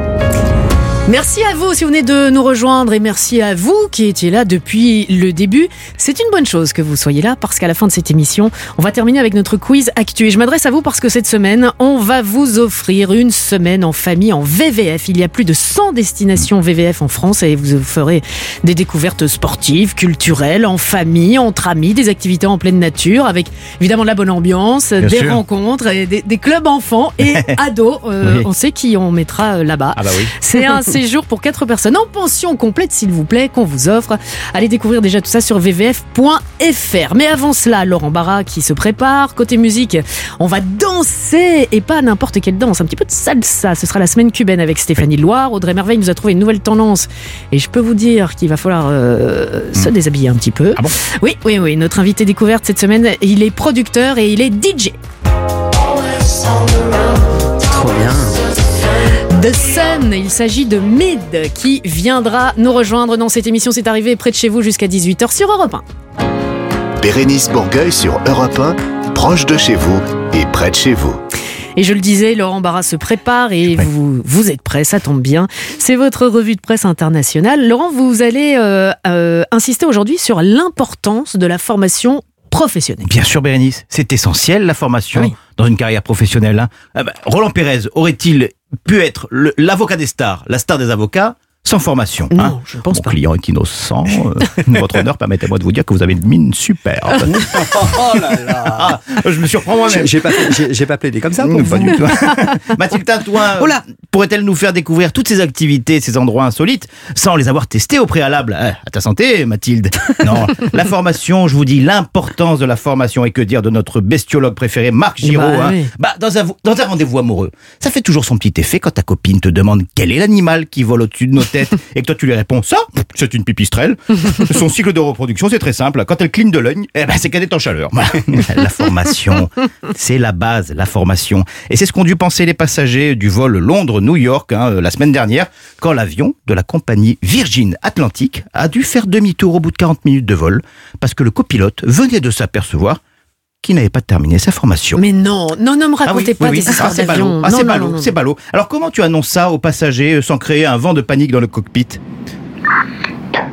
Merci à vous si vous venez de nous rejoindre et merci à vous qui étiez là depuis le début. C'est une bonne chose que vous soyez là parce qu'à la fin de cette émission, on va terminer avec notre quiz actu. Et je m'adresse à vous parce que cette semaine, on va vous offrir une semaine en famille en VVF. Il y a plus de 100 destinations VVF en France et vous ferez des découvertes sportives, culturelles, en famille, entre amis, des activités en pleine nature avec évidemment de la bonne ambiance, Bien des sûr. rencontres, et des, des clubs enfants et ados. Euh, Oui. On sait qui on mettra euh, là-bas. Ah bah oui. C'est un séjour pour quatre personnes en pension complète, s'il vous plaît, qu'on vous offre. Allez découvrir déjà tout ça sur vvf.fr. Mais avant cela, Laurent Barra qui se prépare. Côté musique, on va danser et pas n'importe quelle danse, un petit peu de salsa. Ce sera la semaine cubaine avec Stéphanie Loire. Audrey Merveille nous a trouvé une nouvelle tendance et je peux vous dire qu'il va falloir euh, se déshabiller un petit peu. Ah bon? Oui, oui, oui. Notre invité découverte cette semaine, il est producteur et il est DJ. Trop bien. The Sun, il s'agit de Mid qui viendra nous rejoindre dans cette émission. C'est arrivé près de chez vous jusqu'à 18h sur Europe 1. Bérénice Bourgueil sur Europe 1, proche de chez vous et près de chez vous. Et je le disais, Laurent Barra se prépare et vous, vous êtes prêts, ça tombe bien. C'est votre revue de presse internationale. Laurent, vous allez euh, euh, insister aujourd'hui sur l'importance de la formation professionnelle. Bien sûr, Bérénice, c'est essentiel la formation Oui. dans une carrière professionnelle. hein. Ah bah, Roland Pérez aurait-il pu être l'avocat des stars, la star des avocats sans formation Non, hein je ne pense Mon pas. client est innocent. euh, votre honneur, permettez-moi de vous dire que vous avez une mine superbe. Oh là là Ah, je me surprends moi-même. J'ai pas, j'ai- pas plaidé comme ça pour Mmh, pas du tout. Mathilda, toi, Oh là pourrait-elle nous faire découvrir toutes ces activités, ces endroits insolites, sans les avoir testés au préalable? Ah, À ta santé, Mathilde. Non, la formation, je vous dis l'importance de la formation et que dire de notre bestiologue préféré, Marc Giraud. Bah hein. oui. Bah, dans un, dans un rendez-vous amoureux, ça fait toujours son petit effet quand ta copine te demande quel est l'animal qui vole au-dessus de nos têtes et que toi tu lui réponds ça, c'est une pipistrelle. Son cycle de reproduction, c'est très simple. Quand elle cligne de l'œil, eh ben, c'est qu'elle est en chaleur. La formation, c'est la base, la formation. Et c'est ce qu'ont dû penser les passagers du vol Londres-New York hein, la semaine dernière, quand l'avion de la compagnie Virgin Atlantic a dû faire demi-tour au bout de 40 minutes de vol, parce que le copilote venait de s'apercevoir qu'il n'avait pas terminé sa formation. Mais non, non, ne me Ah oui, racontez pas oui, oui. des histoires Ah, c'est d'avion. ballot. Ah, Non, c'est ballot, c'est ballot. Alors comment tu annonces ça aux passagers euh, sans créer un vent de panique dans le cockpit?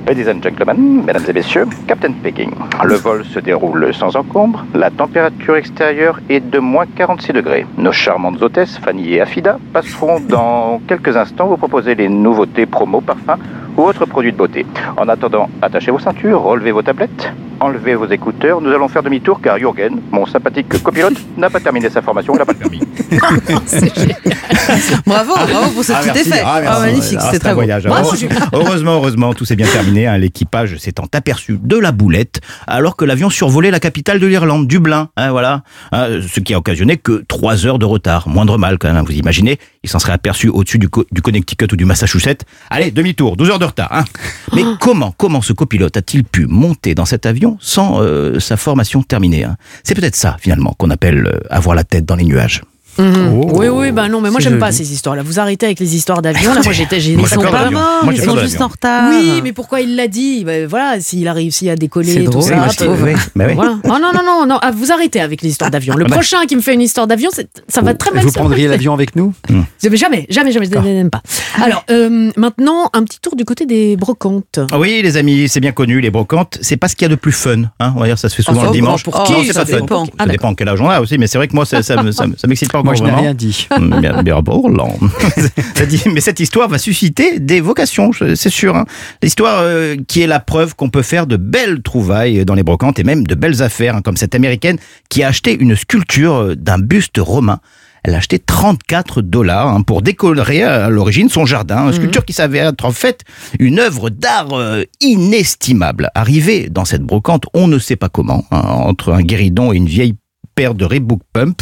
Ladies and gentlemen, mesdames et messieurs, Captain Peking. Le vol se déroule sans encombre. La température extérieure est de moins 46 degrés. Nos charmantes hôtesses, Fanny et Afida, passeront dans quelques instants vous proposer les nouveautés promo, parfums ou autres produits de beauté. En attendant, attachez vos ceintures, relevez vos tablettes, enlevez vos écouteurs. Nous allons faire demi-tour car Jürgen, mon sympathique copilote, n'a pas terminé sa formation, il n'a pas le permis. Bravo, bravo pour ce Ah, petit effet. Ah, merci. magnifique, Ah, c'est très beau. voyage. Bravo, Heureusement-. Heureusement, heureusement, tout s'est bien terminé. hein. L'équipage s'étant aperçu de la boulette alors que l'avion survolait la capitale de l'Irlande, Dublin. hein, voilà, Hein, ce qui a occasionné que trois heures de retard. Moindre mal quand même. hein, Vous imaginez, il s'en serait aperçu au-dessus du, co- du Connecticut ou du Massachusetts. Allez, demi-tour, 12 heures de retard. hein. Mais comment, comment ce copilote a-t-il pu monter dans cet avion sans euh, sa formation terminée hein C'est peut-être ça finalement qu'on appelle euh, avoir la tête dans les nuages. Mhm. Oh. oui, oui, bah non, mais moi j'aime pas ces histoires-là. Vous arrêtez avec les histoires d'avion. Là, moi j'étais, j'ai ils sont pas morts, ils sont juste en retard. Oui, mais pourquoi il l'a dit? Ben Voilà, s'il a réussi à décoller, C'est tout drôle, ça. oui. Bah oui. Voilà. Oh non, non, non, non. Ah, vous arrêtez avec les histoires d'avion. Le Ah bah. prochain qui me fait une histoire d'avion, c'est- ça va très mal Vous prendriez l'avion avec nous? Jamais, jamais, jamais, jamais, je n'aime pas. Alors, euh, maintenant, un petit tour du côté des brocantes. Ah Oui, les amis, c'est bien connu, les brocantes, c'est pas ce qu'il y a de plus fun. Hein on va dire, ça se fait souvent Ah, le dimanche. pour qui, ça dépend. Ça Ah, dépend quel âge on a aussi, mais c'est vrai que moi, ça m'excite pas encore Moi, je n'ai rien dit. Hum, Bien, bien, mais cette histoire va susciter des vocations, c'est sûr. Hein. L'histoire euh, qui est la preuve qu'on peut faire de belles trouvailles dans les brocantes et même de belles affaires, hein, comme cette américaine qui a acheté une sculpture euh, d'un buste romain. Elle a acheté 34 dollars hein, pour décorer à l'origine son jardin. Une sculpture qui s'avère être en fait une œuvre d'art euh, inestimable. Arrivée dans cette brocante, on ne sait pas comment, hein, entre un guéridon et une vieille paire de Reebok Pump,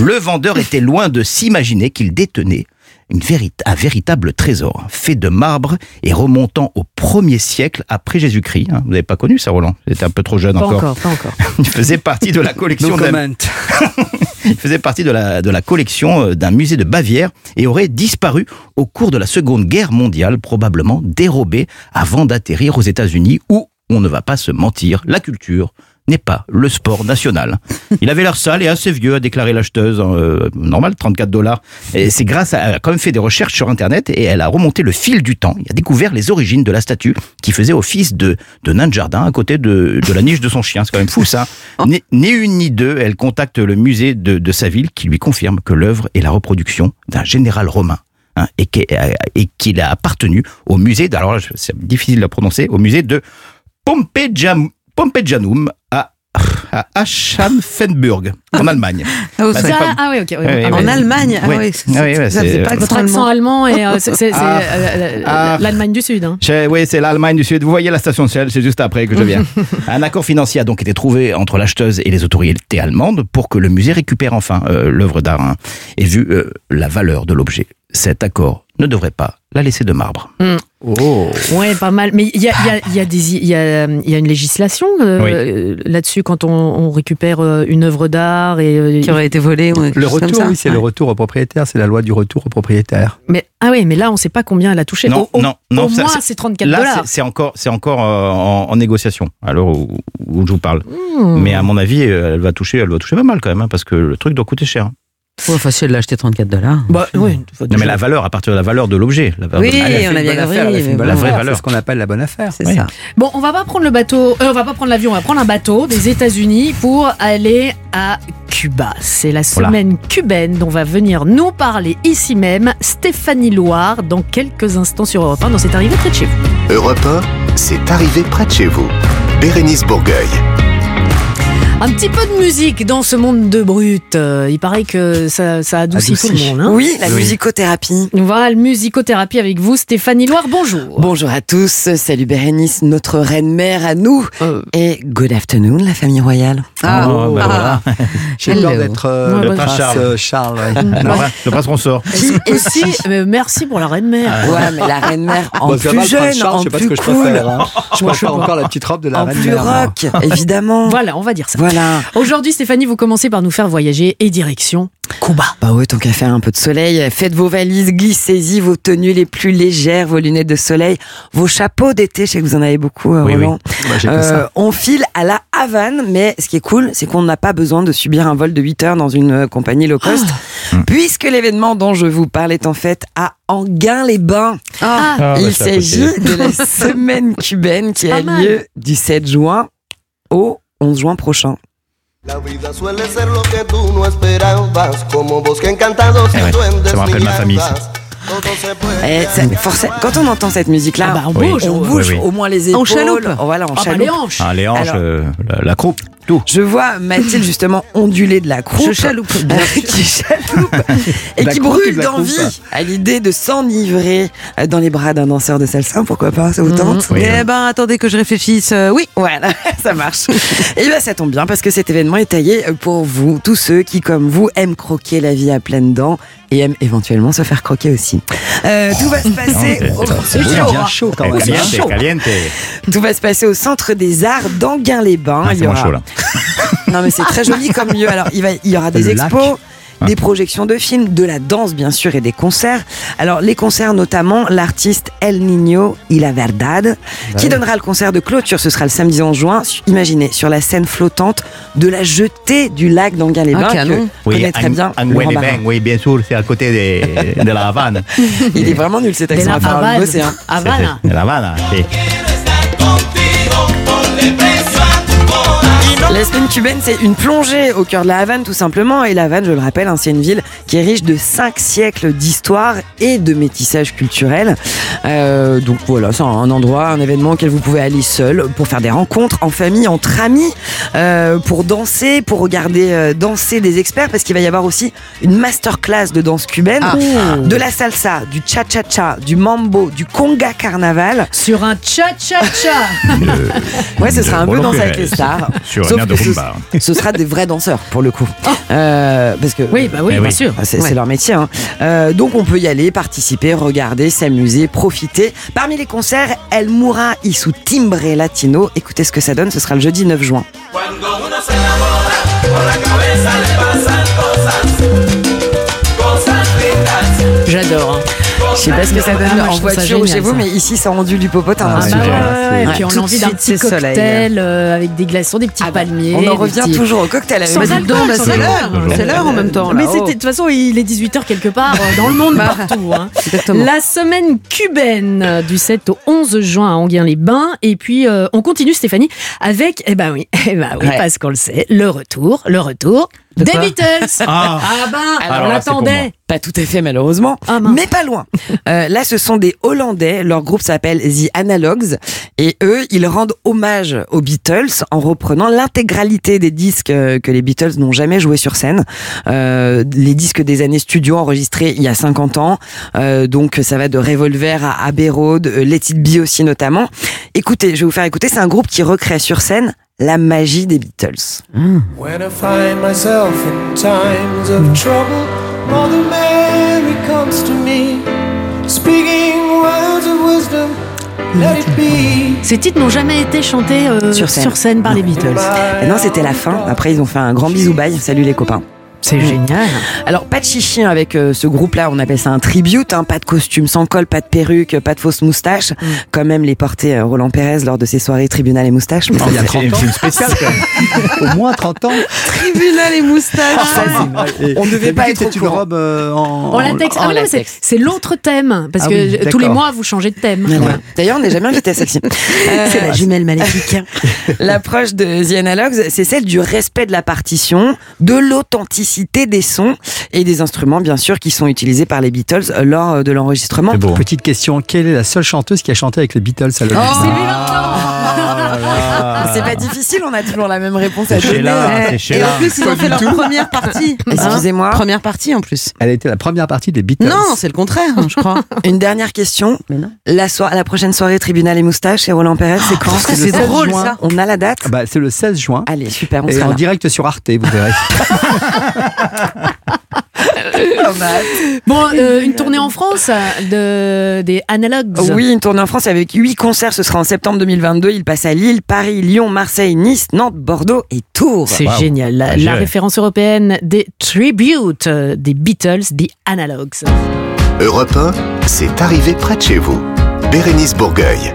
le vendeur était loin de s'imaginer qu'il détenait une vérit- un véritable trésor, fait de marbre et remontant au 1er siècle après Jésus-Christ. hein. Vous n'avez pas connu ça, Roland? Vous êtes un peu trop jeune Pas encore. encore, pas encore. Il faisait partie de la collection No d'un- comment. il faisait partie de la, de la collection euh, d'un musée de Bavière et aurait disparu au cours de la Seconde Guerre mondiale, probablement dérobé avant d'atterrir aux États-Unis où, on ne va pas se mentir, la culture n'est pas le sport national. Il avait l'air sale et assez vieux, a déclaré l'acheteuse. euh, normal, 34 dollars. Et c'est grâce à, elle a quand même fait des recherches sur Internet et elle a remonté le fil du temps. Il a découvert les origines de la statue qui faisait office de, de nain de jardin à côté de, de la niche de son chien. C'est quand même fou, ça. Ni, ni une ni deux, elle contacte le musée de, de sa ville qui lui confirme que l'œuvre est la reproduction d'un général romain. hein, et qu'il a appartenu au musée, de- alors c'est difficile à prononcer, au musée de Pompeijanum à, Aschanfenburg, en Allemagne. Ah, Bah, pas- ah oui, ok. oui, ah En oui. Allemagne Ah oui, Ah pas Votre accent allemand, et euh, c'est Ah. euh, Ah. l'Allemagne du Sud. hein. Oui, c'est l'Allemagne du Sud. Vous voyez la station Shell, c'est juste après que je viens. Un accord financier a donc été trouvé entre l'acheteuse et les autorités allemandes pour que le musée récupère enfin euh, l'œuvre d'art. hein. Et vu euh, la valeur de l'objet, cet accord ne devrait pas la laisser de marbre. Oh. Ouais, pas mal. Mais il y a, il y, a, il y, a des- il y, a, il y a une législation euh, là-dessus quand on, on récupère euh, une œuvre d'art et euh, Qui aurait été volé ou quelque Le retour, ça. oui, c'est le retour au propriétaire. C'est la loi du retour au propriétaire. Mais ah oui, mais là on sait pas combien elle a touché. Non, au, au- non, non, Au ça, moins c'est- c'est 34 Là, dollars. c'est- c'est encore, c'est encore euh, en, en négociation à l'heure où, où je vous parle. Hmm. Mais à mon avis, elle va toucher, elle va toucher pas mal quand même, hein, parce que le truc doit coûter cher. Ouais, facile de l'acheter 34 dollars. Bah, oui. Non, mais la valeur, à partir de la valeur de l'objet. la valeur Oui, de- on a bien compris, La bon. vraie valeur. C'est ce qu'on appelle la bonne affaire. C'est ça. Bon, on va pas prendre le bateau, euh, on va pas prendre l'avion, on va prendre un bateau des États-Unis pour aller à Cuba. C'est la Voilà. semaine cubaine dont va venir nous parler ici même Stéphanie Loire dans quelques instants sur Europe 1 dans C'est arrivé près de chez vous. Europe 1, c'est arrivé près de chez vous. Bérénice Bourgueil. Un petit peu de musique dans ce monde de brut. Euh, il paraît que ça, ça adoucit, Adoucit. tout le monde. hein. Oui, la musicothérapie. Voilà, musicothérapie avec vous, Stéphanie Loire, bonjour. Bonjour à tous, salut Bérénice, notre reine-mère à nous. Euh. Et good afternoon, la famille royale. Ah, Oh, bah voilà. J'ai peur d'être euh, Ouais, le bah, prince Charles. euh, Charles. ouais. Le prince- Le prince ressort. Et aussi, merci pour la reine-mère. Ouais, mais la reine-mère en Bon, ça plus jeune, Charles, en je sais pas ce plus que je cool, préfère. hein. Je je préfère encore la petite robe de la en reine plus mère. moi. rock, évidemment. Voilà, on va dire ça. Voilà. Aujourd'hui, Stéphanie, vous commencez par nous faire voyager et direction Cuba. Bah ouais, tant qu'à faire un peu de soleil, faites vos valises, glissez-y vos tenues les plus légères, vos lunettes de soleil, vos chapeaux d'été, je sais que vous en avez beaucoup, euh, Oui, oui. Que Euh, ça. on file à la Havane, mais ce qui est cool, c'est qu'on n'a pas besoin de subir un vol de 8 heures dans une euh, compagnie low cost, Ah. puisque l'événement dont je vous parle est en fait à Anguin-les-Bains. Ah, Ah, bah, Il s'agit de la semaine cubaine qui a mal. lieu du 7 juin au 11 juin prochain. La vida suele ser lo que tú no esperabas, como bosque encantado Eh ouais, ça me rappelle ma famille, Eh, ça- forcément, quand on entend cette musique-là, Ah bah, on bouge. on on- bouge Oui, oui. au moins les épaules. En chaloupe. Oh, Voilà, en Ah bah, les hanches. Ah, les hanches, Alors- euh, la, la croupe, tout. Je vois Mathilde justement onduler de la croupe. Je chaloupe. qui chaloupe. Et qui brûle d'envie à l'idée de s'enivrer euh, dans les bras d'un danseur de salsa. Pourquoi pas Ça vous tente Oui, eh euh. ben, attendez que je réfléchisse. Euh, oui. Voilà, ça marche. Et bien ça tombe bien parce que cet événement est taillé pour vous, tous ceux qui, comme vous, aiment croquer la vie à pleines dents et aiment éventuellement se faire croquer aussi. Euh, tout va se passer au... chaud, quand même. Tout va se passer Centre des Arts d'Anguin-les-Bains. Ah, c'est moins aura- chaud là. Non mais c'est très joli comme lieu. Alors il, va, il y aura des Le lac. Expos. Des projections de films, de la danse bien sûr et des concerts. Alors les concerts notamment l'artiste El Niño y la Verdad qui donnera le concert de clôture. Ce sera le samedi 11 juin. Imaginez sur la scène flottante de la jetée du lac d'Anguin-les-Bains Ah, que connaît très bien oui, bien sûr, c'est à côté de, de la Havane. Il est vraiment nul cet De accent. la Il va falloir le Havane. bosser, hein. Havana. De la Havane, sí. La semaine cubaine, c'est une plongée au cœur de la Havane, tout simplement. Et la Havane, je le rappelle, hein, c'est une ville qui est riche de cinq siècles d'histoire et de métissage culturel. Euh, donc voilà, c'est un endroit, un événement auquel vous pouvez aller seul pour faire des rencontres en famille, entre amis, euh, pour danser, pour regarder euh, danser des experts, parce qu'il va y avoir aussi une masterclass de danse cubaine, de la salsa, du cha-cha-cha, du mambo, du conga carnaval. Sur un cha-cha-cha. Ouais, ce sera un peu danser avec les stars. Sur un Sauf de que ce, rumba. ce sera des vrais danseurs pour le coup. Euh, parce que Oui, bah oui, Eh bien oui. sûr. c'est Ouais. c'est leur métier. hein. Euh, donc on peut y aller, participer, regarder, s'amuser, profiter. Parmi les concerts, El Moura y su Timbre Latino. Écoutez ce que ça donne, ce sera le jeudi 9 juin. J'adore. hein. Je sais pas ce que ça donne Ah, en voiture ou chez vous, mais ici ça ondule du popotin. Ah, hein, Ah bah ouais, ouais, puis on a envie d'un petit cocktail euh, avec des glaçons, des petits palmiers. On en revient toujours au cocktail. Sans avec- bah, c'est l'heure. C'est l'heure en même temps. Mais de toute façon, il est 18h quelque part euh, dans le monde, partout. hein. La semaine cubaine euh, du 7 au 11 juin à Anguin-les-Bains. Et puis, on continue, Stéphanie, avec, eh ben oui, eh ben oui parce qu'on le sait, le retour, le retour des Beatles. Ah. ben, Alors on là, c'est pour moi. l'attendait. Pas tout à fait malheureusement, Ah, mince. mais pas loin. Euh, là, ce sont des Hollandais. Leur groupe s'appelle The Analogues et eux, ils rendent hommage aux Beatles en reprenant l'intégralité des disques euh, que les Beatles n'ont jamais joué sur scène. Euh, les disques des années studio enregistrés il y a 50 ans. Euh, donc ça va de Revolver à Abbey Road, euh, Let It Be aussi notamment. Écoutez, je vais vous faire écouter. C'est un groupe qui recrée sur scène la magie des Beatles. When I find myself in times of trouble, Mother Mary comes to me, speaking words of wisdom. Let it be. Ces titres n'ont jamais été chantés euh, Sur scène. par les Beatles. Et non, c'était la fin. Après, ils ont fait un grand bisou bye. Salut les copains. C'est génial. Alors, pas de chichi avec euh, ce groupe-là, on appelle ça un tribute, hein, pas de costume sans col, pas de perruque, pas de fausse moustache, quand même les portait euh, Roland Pérez lors de ses soirées tribunal et moustache. mais ça, Il y a c'est- 30 ans. C'est une spéciale, quand même. Au moins 30 ans. Tribunal et moustache. Et On devait pas être au une robe euh, en, En latex. Ah oui, c'est- latex. c'est l'autre thème. Parce Ah que oui, tous les mois, vous changez de thème. D'ailleurs, on n'est jamais invité à celle-ci. Euh, C'est la jumelle maléfique. L'approche de The Analogs, c'est celle du respect de la partition, de l'authenticité des sons et des instruments, bien sûr, qui sont utilisés par les Beatles lors de l'enregistrement. Hein. Petite question, quelle est la seule chanteuse qui a chanté avec les Beatles à l'origine Oh, Ah, C'est pas difficile, on a toujours la même réponse à C'est donner. C'est Et en plus, ils ont fait leur première partie. Hein Excusez-moi. Première partie en plus. Elle a été la première partie des Beatles. Non, c'est le contraire, je crois. Une dernière question. Mais non. La, soir- la prochaine soirée tribunal et moustache et Roland Pérez, c'est quand parce que le c'est 16 drôle, juin. ça. On a la date Ah bah, c'est le 16 juin. Allez, super, on Et sera en là. direct sur Arte, vous verrez. Bon, euh, une tournée en France de, des Analogues. Oui, une tournée en France avec huit concerts. Ce sera en septembre 2022. Il passe à Lille, Paris, Lyon, Marseille, Nice, Nantes, Bordeaux et Tours. C'est génial. La, référence européenne des tributes euh, des Beatles, des Analogues. Europe 1, c'est arrivé près de chez vous. Bérénice Bourgueil.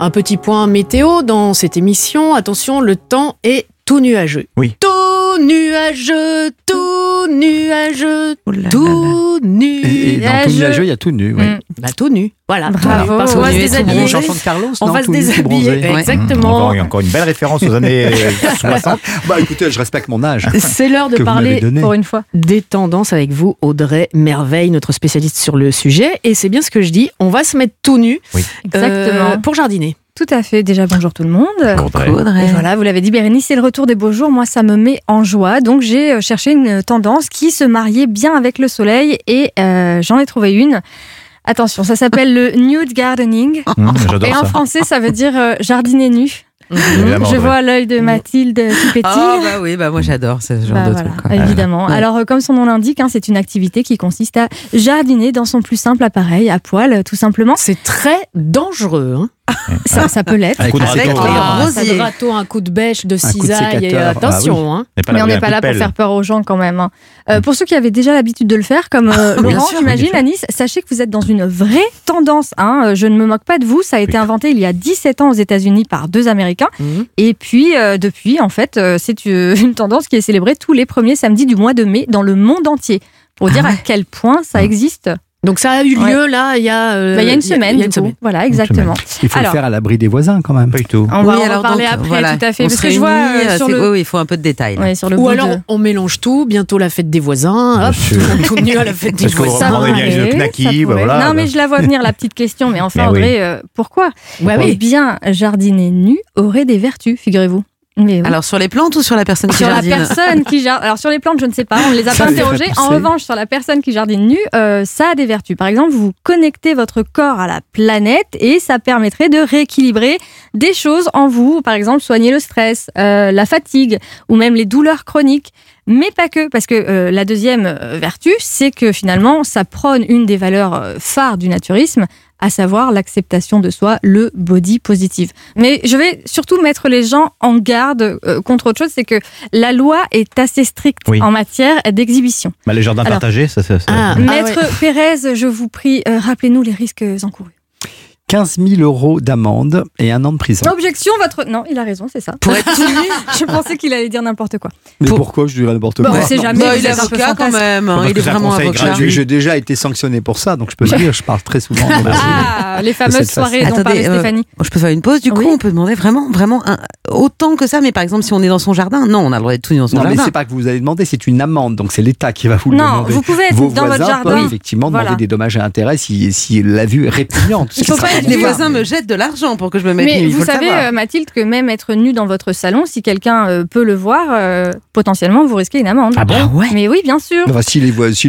Un petit point météo dans cette émission. Attention, le temps est tout nuageux. Oui. Tout nuageux, tout nuageux, Oh là là tout nu. Et, et dans tout nuageux, il y a tout nu. Oui. Mm. Bah, tout nu. Voilà. Bravo. Tout. Parce qu'on On va se tout déshabiller. Chanson de Carlos, On non va se Tout tout déshabiller. Exactement. Encore, encore une belle référence aux années euh, 60. Bah écoutez, je respecte mon âge. C'est l'heure de parler. Pour une fois. des tendances avec vous, Audrey Merveille, notre spécialiste sur le sujet. Et c'est bien ce que je dis, on va se mettre tout nu Exactement. euh, pour jardiner. Tout à fait. Déjà, bonjour tout le monde. Audrey. Audrey. Et voilà, vous l'avez dit, Bérénice, c'est le retour des beaux jours. Moi, ça me met en joie. Donc, j'ai euh, cherché une tendance qui se mariait bien avec le soleil et euh, j'en ai trouvé une. Attention, ça s'appelle le nude gardening. Mmh, Et en ça. français, ça veut dire euh, jardiner nu. Évidemment, Je vois l'œil de Mathilde qui pétille. Ah bah oui, bah moi j'adore ce genre Bah de voilà, truc. évidemment. Ouais. Alors, comme son nom l'indique, hein, c'est une activité qui consiste à jardiner dans son plus simple appareil, à poil, tout simplement. C'est très dangereux. Hein. Ça, ça peut l'être. Un coup de Avec râteau, les hein. Ah, ça de râteau, un coup de bêche, de cisaille. et, sécateur. attention. hein. Mais on n'est un pas là pour faire peur aux gens quand même. hein. Euh, pour ceux qui avaient déjà l'habitude de le faire, comme euh, Laurent, j'imagine. Anis, sachez que vous êtes dans une vraie tendance. hein. Euh, Je ne me moque pas de vous. Ça a été inventé il y a 17 ans aux États-Unis par deux Américains. Mhm. Et puis, euh, depuis, en fait, euh, c'est euh, une tendance qui est célébrée tous les premiers samedis du mois de mai dans le monde entier. Pour Ah dire ouais. à quel point ça existe. Donc ça a eu lieu là, il y a, euh, Bah, il y a une semaine, il y a du une coup. semaine. Voilà, exactement. Il faut Alors. le faire à l'abri des voisins quand même. Pas du tout. On va Oui, en alors reparler donc, après, voilà. tout à fait. On Parce que je vois réunit, euh, sur le, Oui, oui, il faut un peu de détails. ouais, sur le Ou alors de- on mélange tout, bientôt la fête des voisins, hop, sûr. tout nu à la fête des voisins. Ouais, bah voilà. Non, mais je la vois venir, la petite question. Mais enfin. Audrey, euh, pourquoi? Ouais, Eh oui. bien, jardiner nu aurait des vertus, figurez-vous. Mais oui. Alors sur les plantes ou sur la personne qui sur la jardine personne qui jardine. Alors sur les plantes, je ne sais pas, on ne les a Ça, pas interrogées. En revanche, sur la personne qui jardine nue, euh, ça a des vertus. Par exemple, vous connectez votre corps à la planète et ça permettrait de rééquilibrer des choses en vous. Par exemple, soigner le stress, euh, la fatigue ou même les douleurs chroniques. Mais pas que, parce que euh, la deuxième vertu, c'est que finalement, ça prône une des valeurs phares du naturisme, à savoir l'acceptation de soi, le body positive. Mais je vais surtout mettre les gens en garde euh, contre autre chose, c'est que la loi est assez stricte Oui. en matière d'exhibition. Bah, les jardins Alors- partagés, ça, ça, ça- Ah, Maître ouais. Pérez, je vous prie, euh, rappelez-nous les risques encourus. 15 000 euros d'amende et un an de prison. Objection, votre... Non, il a raison, c'est ça. Pour être Je pensais qu'il allait dire n'importe quoi. Mais Pour- pourquoi je dirais n'importe Bah, quoi on sait jamais. Bah, vous il est êtes un peu avocat quand même, hein, Parce il que est c'est un vraiment conseil avocat. gratuit. J'ai déjà été sanctionné pour ça, donc je peux le dire, je parle très souvent. dans ma vie. Ah, les fameuses cette façon. soirées dont Attendez, parlait euh, Stéphanie. Je peux faire une pause. Du coup, Oui. on peut demander vraiment, vraiment un- autant que ça. Mais par exemple, si on est dans son jardin, non, on a le droit d'être tout nu dans son Non, mais jardin. c'est pas que vous allez demander, c'est une amende, donc c'est l'État qui va vous le Non, demander. vous pouvez être Vos dans votre voisins jardin. peuvent effectivement Voilà. demander des dommages et intérêts si, si la vue est répugnante. Il faut pas Les voisins me jettent de l'argent pour que je me mette Mais vous savez, euh, Mathilde, que même être nu dans votre salon, si quelqu'un euh, peut le voir, euh, potentiellement vous risquez une amende. Ah bon ouais. Mais oui, bien sûr. Enfin, s'il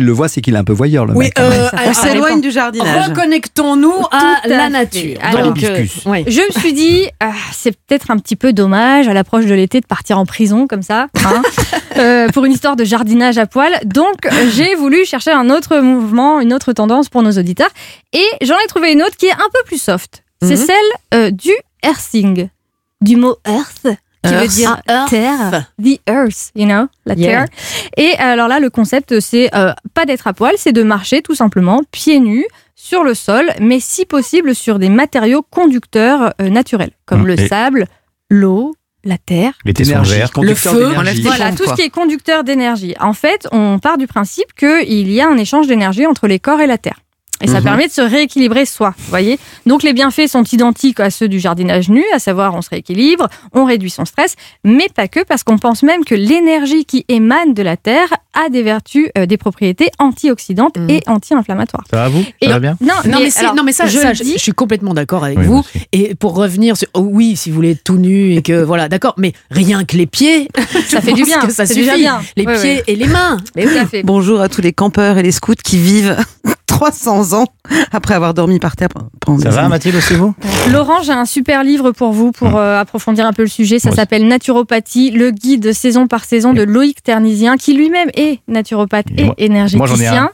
le voit, c'est qu'il est un peu voyeur, le Oui, mec. euh, On s'éloigne du jardinage. reconnectons-nous à la nature. Alors, euh, ouais. Je me suis dit, ah, c'est peut-être un petit peu dommage à l'approche de l'été de partir en prison comme ça, hein, euh, pour une histoire de jardinage à poil. Donc, j'ai voulu chercher un autre mouvement, une autre tendance pour nos auditeurs. Et j'en ai trouvé une autre qui est un peu plus soft. C'est Mhm. celle euh, du earthing. Du mot earth qui veut Earth. dire Ah, terre, the earth, you know, la Yeah. terre. Et alors là, le concept, c'est euh, pas d'être à poil, c'est de marcher tout simplement pieds nus sur le sol, mais si possible sur des matériaux conducteurs euh, naturels, comme Hum, le et- sable, l'eau, la terre. Les tessons Énergie, verts. conducteur Le feu. Voilà, tout ce qui est conducteur d'énergie. En fait, on part du principe qu'il y a un échange d'énergie entre les corps et la terre. Et ça Mhm. permet de se rééquilibrer soi, vous voyez Donc les bienfaits sont identiques à ceux du jardinage nu, à savoir on se rééquilibre, on réduit son stress, mais pas que, parce qu'on pense même que l'énergie qui émane de la terre a des vertus, euh, des propriétés antioxydantes Mhm. et anti-inflammatoires. Ça va vous? Et- Ça va bien? Non, Non mais, alors, non mais ça, je ça, je, dis, je suis complètement d'accord avec Oui, vous. Et pour revenir sur, oh oui, si vous voulez être tout nu et que voilà, d'accord, mais rien que les pieds, ça fait du bien, que ça suffit. déjà bien. Les Oui, pieds oui. et les mains. Mais Tout oui. à fait. Bonjour à tous les campeurs et les scouts qui vivent 300 ans après avoir dormi par terre pendant Ça des va, années. Mathilde, aussi vous? Laurent, j'ai un super livre pour vous pour euh, approfondir un peu le sujet. Ça Moi aussi. s'appelle Naturopathie, le guide saison par saison de Loïc Ternisien, qui lui-même est naturopathe Et et, moi- énergéticien. moi, j'en ai un.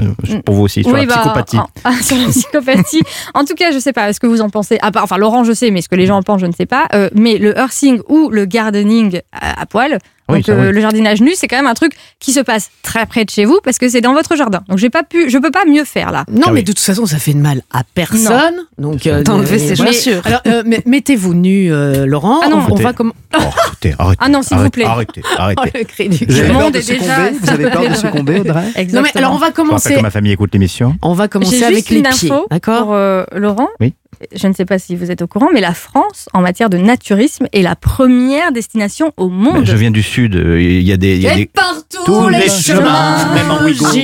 Euh, Pour vous aussi, sur Oui, la bah, psychopathie. en- ah, sur la psychopathie. en tout cas, je sais pas ce que vous en pensez? À part, enfin, Laurent, je sais, mais ce que les gens en pensent, je ne sais pas. Euh, mais le earthing ou le gardening à, à poil, donc euh, oui. le jardinage nu, c'est quand même un truc qui se passe très près de chez vous parce que c'est dans votre jardin. Donc, j'ai pas pu, je peux pas mieux faire là. Non, Ah mais oui. de toute façon, ça fait de mal à personne. Donc, euh, D'enlever ses chaussures. Alors, euh, mais- mettez-vous nu, euh, Laurent. Ah non. on, va comme. Oh, arrêtez, arrêtez. Ah non, s'il vous plaît. Arrêtez, Oh, arrêtez. le cri du Vous avez Le peur de succomber Vous avez peur de succomber, Audrey Non, mais alors on va commencer. que ma famille écoute l'émission. On va commencer avec les une pieds, info d'accord Laurent. Oui. Je ne sais pas si vous êtes au courant, mais la France, en matière de naturisme, est la première destination au monde. Je viens du sud, euh, il y a des. il y a Et des... partout Tous les chemins, chemins, même en Ouïghour, j'y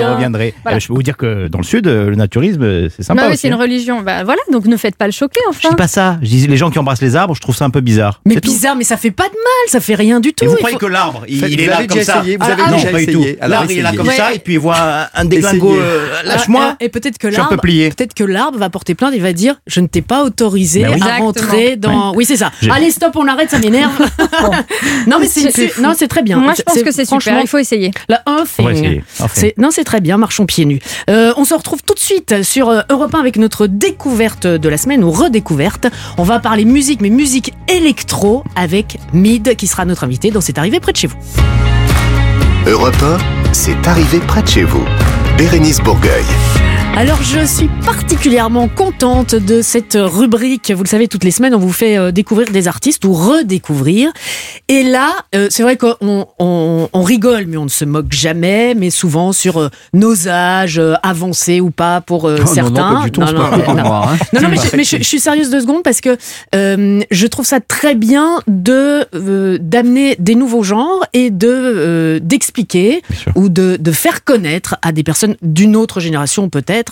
reviendrai. Voilà. Euh, Je peux vous dire que dans le sud, euh, le naturisme, c'est sympa. Bah oui, aussi, c'est une hein. religion. Bah voilà, donc ne faites pas le choquer, Je enfin. dis pas ça. Je dis les gens qui embrassent les arbres, je trouve ça un peu bizarre. Mais C'est tout. bizarre, mais ça fait pas de mal, ça fait rien du tout. Et vous Il croyez faut- que l'arbre, il, Faites- il est là comme déjà ça essayé, vous Ah, avez ah, Non, déjà pas du essayé. tout. Alors, L'arbre, il est là comme ça, et puis il voit un, déglingo. Ah, Lâche-moi. ah, Et peut-être que Je suis un peu l'arbre, plié. peut-être que l'arbre va porter plainte et va dire je ne t'ai pas autorisé Ben oui. à Exactement. rentrer dans. Oui, c'est ça. Allez, stop, on arrête, ça m'énerve. non, mais c'est non, c'est très bien. Moi, je pense que c'est super. franchement, Il faut essayer. La un thing. Enfin. Non, c'est très bien, marchons pieds nus. Euh, on se retrouve tout de suite sur euh, Europe 1 avec notre découverte de la semaine ou redécouverte. On va parler musique, mais musique électro avec Mid qui sera notre invité dans C'est arrivé près de chez vous. Europe 1, c'est arrivé près de chez vous. Bérénice Bourgueil. Alors je suis particulièrement contente de cette rubrique. Vous le savez, toutes les semaines, on vous fait euh, découvrir des artistes ou redécouvrir. Et là, euh, c'est vrai qu'on on, on rigole, mais on ne se moque jamais, mais souvent sur euh, nos âges euh, avancés ou pas pour Oh, non, non, certains. tout, non, non. hein. Non, non, mais, je, mais je- je suis sérieuse deux secondes parce que je trouve ça très bien de d'amener des nouveaux genres et de d'expliquer ou de, de faire connaître à des personnes d'une autre génération peut-être,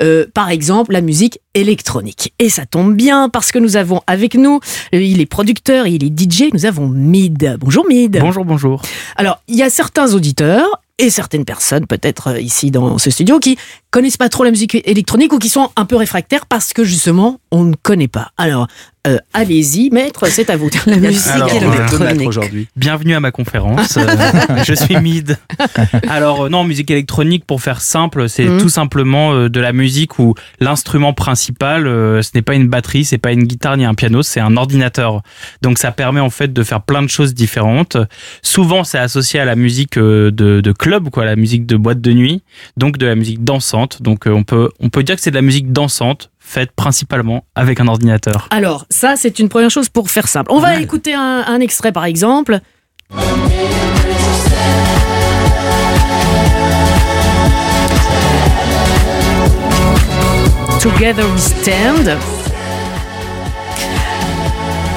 euh, par exemple la musique électronique. Et ça tombe bien parce que nous avons avec nous, euh, il est producteur, il est DJ, nous avons Mid. Bonjour Mid. Bonjour, bonjour. Alors, il y a certains auditeurs et certaines personnes, peut-être euh, ici dans ce studio, qui connaissent pas trop la musique électronique ou qui sont un peu réfractaires parce que justement, on ne connaît pas. Alors, euh, allez-y, maître, c'est à vous. La Alors, euh, Bienvenue à ma conférence. Euh, je suis Mid. Alors, euh, non, musique électronique, pour faire simple, c'est Mhm. tout simplement euh, de la musique où l'instrument principal, ce n'est pas une batterie, c'est pas une guitare ni un piano, c'est un ordinateur. Donc, ça permet en fait de faire plein de choses différentes. Souvent, c'est associé à la musique de, de club, quoi, la musique de boîte de nuit, donc de la musique dansante. Donc, on peut, on peut dire que c'est de la musique dansante faite principalement avec un ordinateur. Alors, ça, c'est une première chose pour faire simple. On va écouter un, un extrait, par exemple. Together we stand.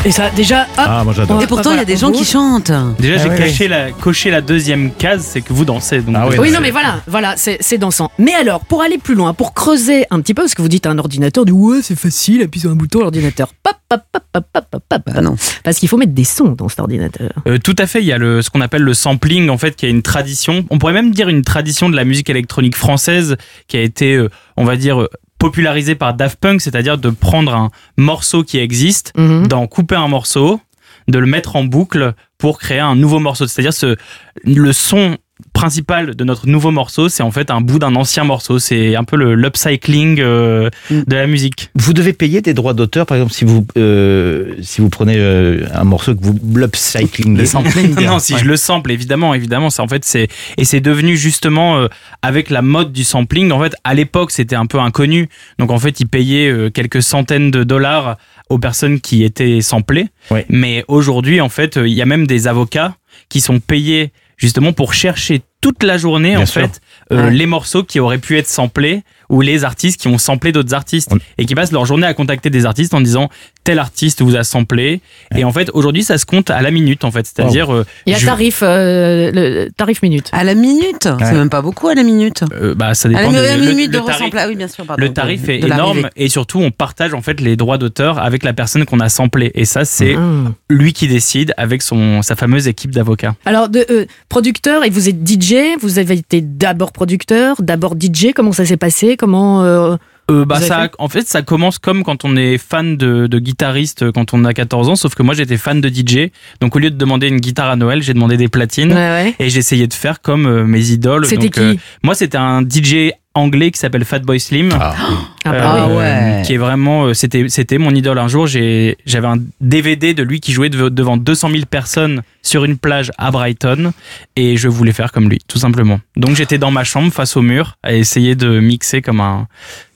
Et ça, déjà. hop, Ah, moi, j'adore. Et pourtant, il y a des gens qui chantent. Déjà, Ah j'ai oui, caché la, coché la deuxième case, c'est que vous dansez. Donc Ah oui, Oui, non, mais voilà, voilà, c'est c'est dansant. Mais alors, pour aller plus loin, pour creuser un petit peu, parce que vous dites à un ordinateur, du ouais, c'est facile, appuie sur un bouton, l'ordinateur, pop, pop, pop, pop, pop, pop, pop. Bah non. Parce qu'il faut mettre des sons dans cet ordinateur. Euh, tout à fait, il y a le, ce qu'on appelle le sampling, en fait, qui est une tradition. On pourrait même dire une tradition de la musique électronique française qui a été, euh, on va dire, popularisée par Daft Punk, c'est-à-dire de prendre un morceau qui existe, Mhm. d'en couper un morceau, de le mettre en boucle pour créer un nouveau morceau. C'est-à-dire ce, le son principal de notre nouveau morceau, c'est en fait un bout d'un ancien morceau. C'est un peu le l'upcycling euh, de la musique. Vous devez payer des droits d'auteur, par exemple, si vous, euh, si vous prenez euh, un morceau que vous l'upcycling. Le sampling Non, si je le sample, évidemment, évidemment, c'est en fait c'est et c'est devenu justement euh, avec la mode du sampling. En fait, à l'époque, c'était un peu inconnu. Donc en fait, ils payaient quelques centaines de dollars aux personnes qui étaient samplées. Mais aujourd'hui, en fait, il y a même des avocats qui sont payés justement pour chercher toute la journée Bien en sûr. fait euh, Ouais. les morceaux qui auraient pu être samplés ou les artistes qui ont samplé d'autres artistes et qui passent leur journée à contacter des artistes en disant tel artiste vous a samplé et en fait aujourd'hui ça se compte à la minute en fait c'est-à-dire euh, Il y a je- tarif, euh, le tarif minute. À la minute Ouais. C'est même pas beaucoup à la minute. Euh, bah, ça À dépend la de- mi- le- minute de le tarif- ressemblage. Ah oui, bien sûr. pardon. le tarif est énorme et surtout on partage en fait les droits d'auteur avec la personne qu'on a samplé et ça c'est Mmh. lui qui décide avec son sa fameuse équipe d'avocats. Alors, de, euh, producteur, et vous êtes DJ, vous avez été d'abord producteur, d'abord DJ, comment ça s'est passé? Comment. euh, Euh, bah ça, fait? en fait, ça commence comme quand on est fan de, de guitariste quand on a 14 ans, sauf que moi j'étais fan de DJ. Donc au lieu de demander une guitare à Noël, j'ai demandé des platines Ouais, ouais. et j'essayais de faire comme euh, mes idoles. C'était Donc, euh, qui Moi, c'était un DJ anglais qui s'appelle Fatboy Slim. Ah bah oui. ouais. Qui est vraiment, euh, c'était, c'était mon idole. Un jour, j'ai, j'avais un DVD de lui qui jouait dev- devant 200 000 personnes sur une plage à Brighton et je voulais faire comme lui, tout simplement. Donc j'étais dans ma chambre face au mur à essayer de mixer comme un,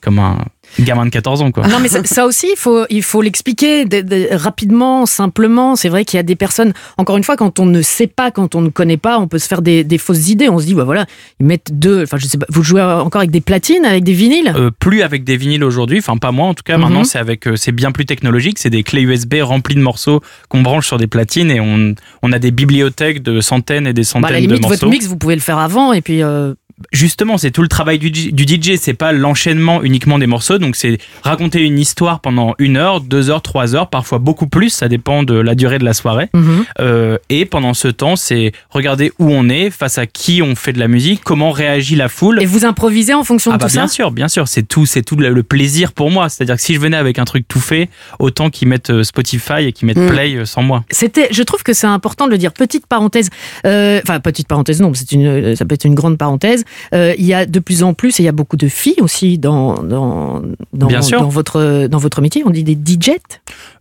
comme un gamin de 14 ans, quoi. Non, mais ça, ça aussi, il faut il faut l'expliquer de- de- rapidement, simplement. C'est vrai qu'il y a des personnes. Encore une fois, quand on ne sait pas, quand on ne connaît pas, on peut se faire des, des fausses idées. On se dit, bah voilà, ils mettent deux. Enfin, je sais pas. Vous jouez encore avec des platines, avec des vinyles? Euh, plus avec des vinyles aujourd'hui, enfin pas moi en tout cas. Mhm. Maintenant c'est avec, euh, c'est bien plus technologique. C'est des clés USB remplies de morceaux qu'on branche sur des platines et on, on a des bibliothèques de centaines et des Bah, centaines à la de limite, morceaux. votre mix, vous pouvez le faire avant et puis. euh, Justement, c'est tout le travail du, du DJ. C'est pas l'enchaînement uniquement des morceaux. Donc c'est raconter une histoire pendant une heure, deux heures, trois heures, parfois beaucoup plus. Ça dépend de la durée de la soirée. Mhm. Euh, et pendant ce temps, c'est regarder où on est, face à qui on fait de la musique, comment réagit la foule. Et vous improvisez en fonction Ah de bah tout bien ça sûr, bien sûr, c'est tout, c'est tout le plaisir pour moi. C'est-à-dire que si je venais avec un truc tout fait, autant qu'ils mettent euh, Spotify et qu'ils mettent Mm. Play euh, sans moi. C'était, je trouve que c'est important de le dire. Petite parenthèse, euh, enfin petite parenthèse, non, c'est une, ça peut être une grande parenthèse. Euh, il y a de plus en plus, et il y a beaucoup de filles aussi dans dans dans, Bien sûr. dans votre dans votre métier. On dit des DJs.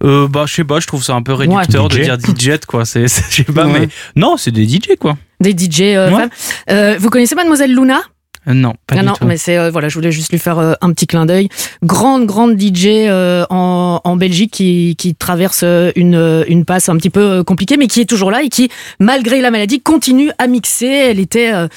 Euh, bah je sais pas, je trouve ça un peu réducteur de dire DJ quoi. C'est, je sais pas, Ouais. mais non, c'est des DJ quoi. Des DJ euh, Ouais. femmes. Euh, vous connaissez Mademoiselle Luna? Non, pas non, du non, tout. mais c'est euh, voilà, je voulais juste lui faire euh, un petit clin d'œil. Grande, grande DJ euh, en, en Belgique qui, qui traverse euh, une, euh, une passe un petit peu euh, compliquée, mais qui est toujours là et qui, malgré la maladie, continue à mixer. Elle était euh,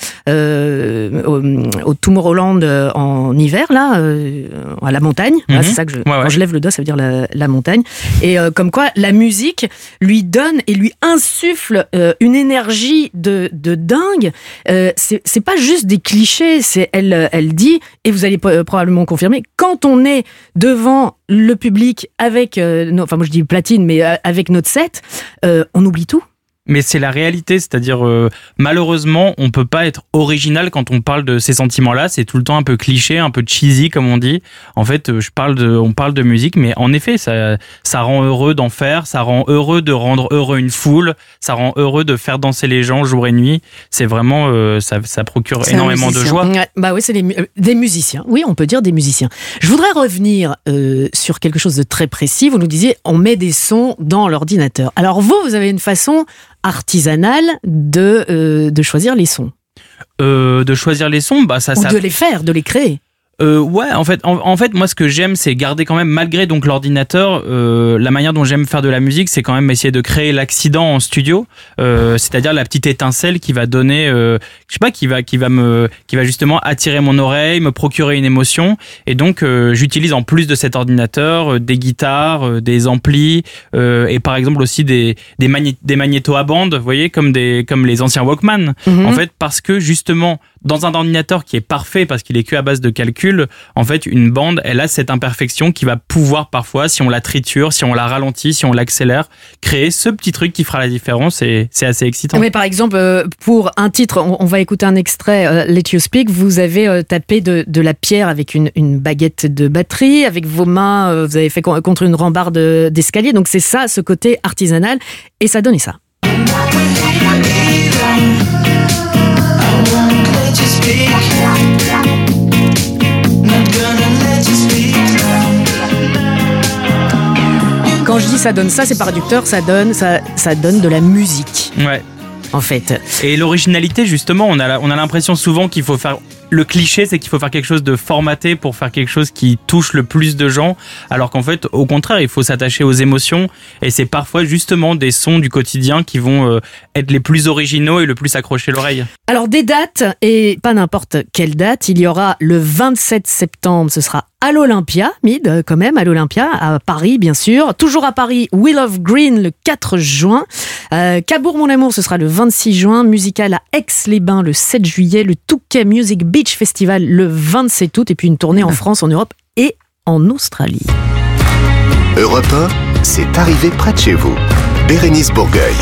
euh, au, au Tomorrowland euh, en hiver, là, euh, à la montagne. Voilà, Mhm. c'est ça que je, Ouais, quand ouais. je lève le doigt, ça veut dire la, la montagne. Et euh, comme quoi, la musique lui donne et lui insuffle euh, une énergie de, de dingue. Euh, c'est pas juste des clichés, c'est elle, euh, elle dit, et vous allez po- probablement confirmer, quand on est devant le public avec, euh, nos- enfin moi je dis platine, mais euh, avec notre set, euh, on oublie tout. Mais c'est la réalité, c'est-à-dire euh, malheureusement, on peut pas être original quand on parle de ces sentiments-là. C'est tout le temps un peu cliché, un peu cheesy, comme on dit. En fait, euh, je parle de, on parle de musique, mais en effet, ça, ça rend heureux d'en faire, ça rend heureux de rendre heureux une foule, ça rend heureux de faire danser les gens jour et nuit. C'est vraiment, euh, ça, ça procure énormément de joie. Bah oui, c'est des, mu- des musiciens. Oui, on peut dire des musiciens. Je voudrais revenir euh, sur quelque chose de très précis. Vous nous disiez, on met des sons dans l'ordinateur. Alors vous, vous avez une façon artisanale de, euh, de choisir les sons. Euh, de choisir les sons, bah ça, Ou ça de les faire, de les créer. Euh, ouais, en fait, en, en fait, moi, ce que j'aime, c'est garder quand même, malgré donc l'ordinateur, euh, la manière dont j'aime faire de la musique, c'est quand même essayer de créer l'accident en studio, euh, c'est-à-dire la petite étincelle qui va donner, euh, je sais pas, qui va, qui va me, qui va justement attirer mon oreille, me procurer une émotion, et donc euh, j'utilise en plus de cet ordinateur euh, des guitares, euh, des amplis, euh, et par exemple aussi des des, magné- des magnétos à bande, vous voyez, comme des, comme les anciens Walkman. Mhm. En fait, parce que justement, dans un ordinateur qui est parfait parce qu'il est que à base de calcul, en fait, une bande, elle a cette imperfection qui va pouvoir parfois, si on la triture, si on la ralentit, si on l'accélère, créer ce petit truc qui fera la différence et c'est assez excitant. Mais par exemple, euh, pour un titre, on, va écouter un extrait, euh, Let You Speak, vous avez euh, tapé de, la pierre avec une, baguette de batterie, avec vos mains, vous avez fait con- contre une rambarde d'escalier, donc c'est ça, ce côté artisanal, et ça donnait ça. Quand je dis ça donne ça, c'est pas réducteur, ça donne, ça, ça donne de la musique. Ouais. En fait. Et l'originalité, justement, on a l'impression souvent qu'il faut faire le cliché, c'est qu'il faut faire quelque chose de formaté pour faire quelque chose qui touche le plus de gens, alors qu'en fait, au contraire, il faut s'attacher aux émotions, et c'est parfois justement des sons du quotidien qui vont euh, être les plus originaux et le plus accrocher l'oreille. Alors des dates, et pas n'importe quelle date, il y aura le 27 septembre, ce sera à l'Olympia, Mid, euh, quand même, à l'Olympia, à Paris, bien sûr. Toujours à Paris, Will of Green le 4 juin. Euh, Cabourg, mon amour, ce sera le 26 juin. Musical à Aix-les-Bains le 7 juillet. Le Touquet Music Beach Festival le 27 août. Et puis une tournée en France, en Europe et en Australie. Europe 1, c'est arrivé près de chez vous. Bérénice Bourgueil.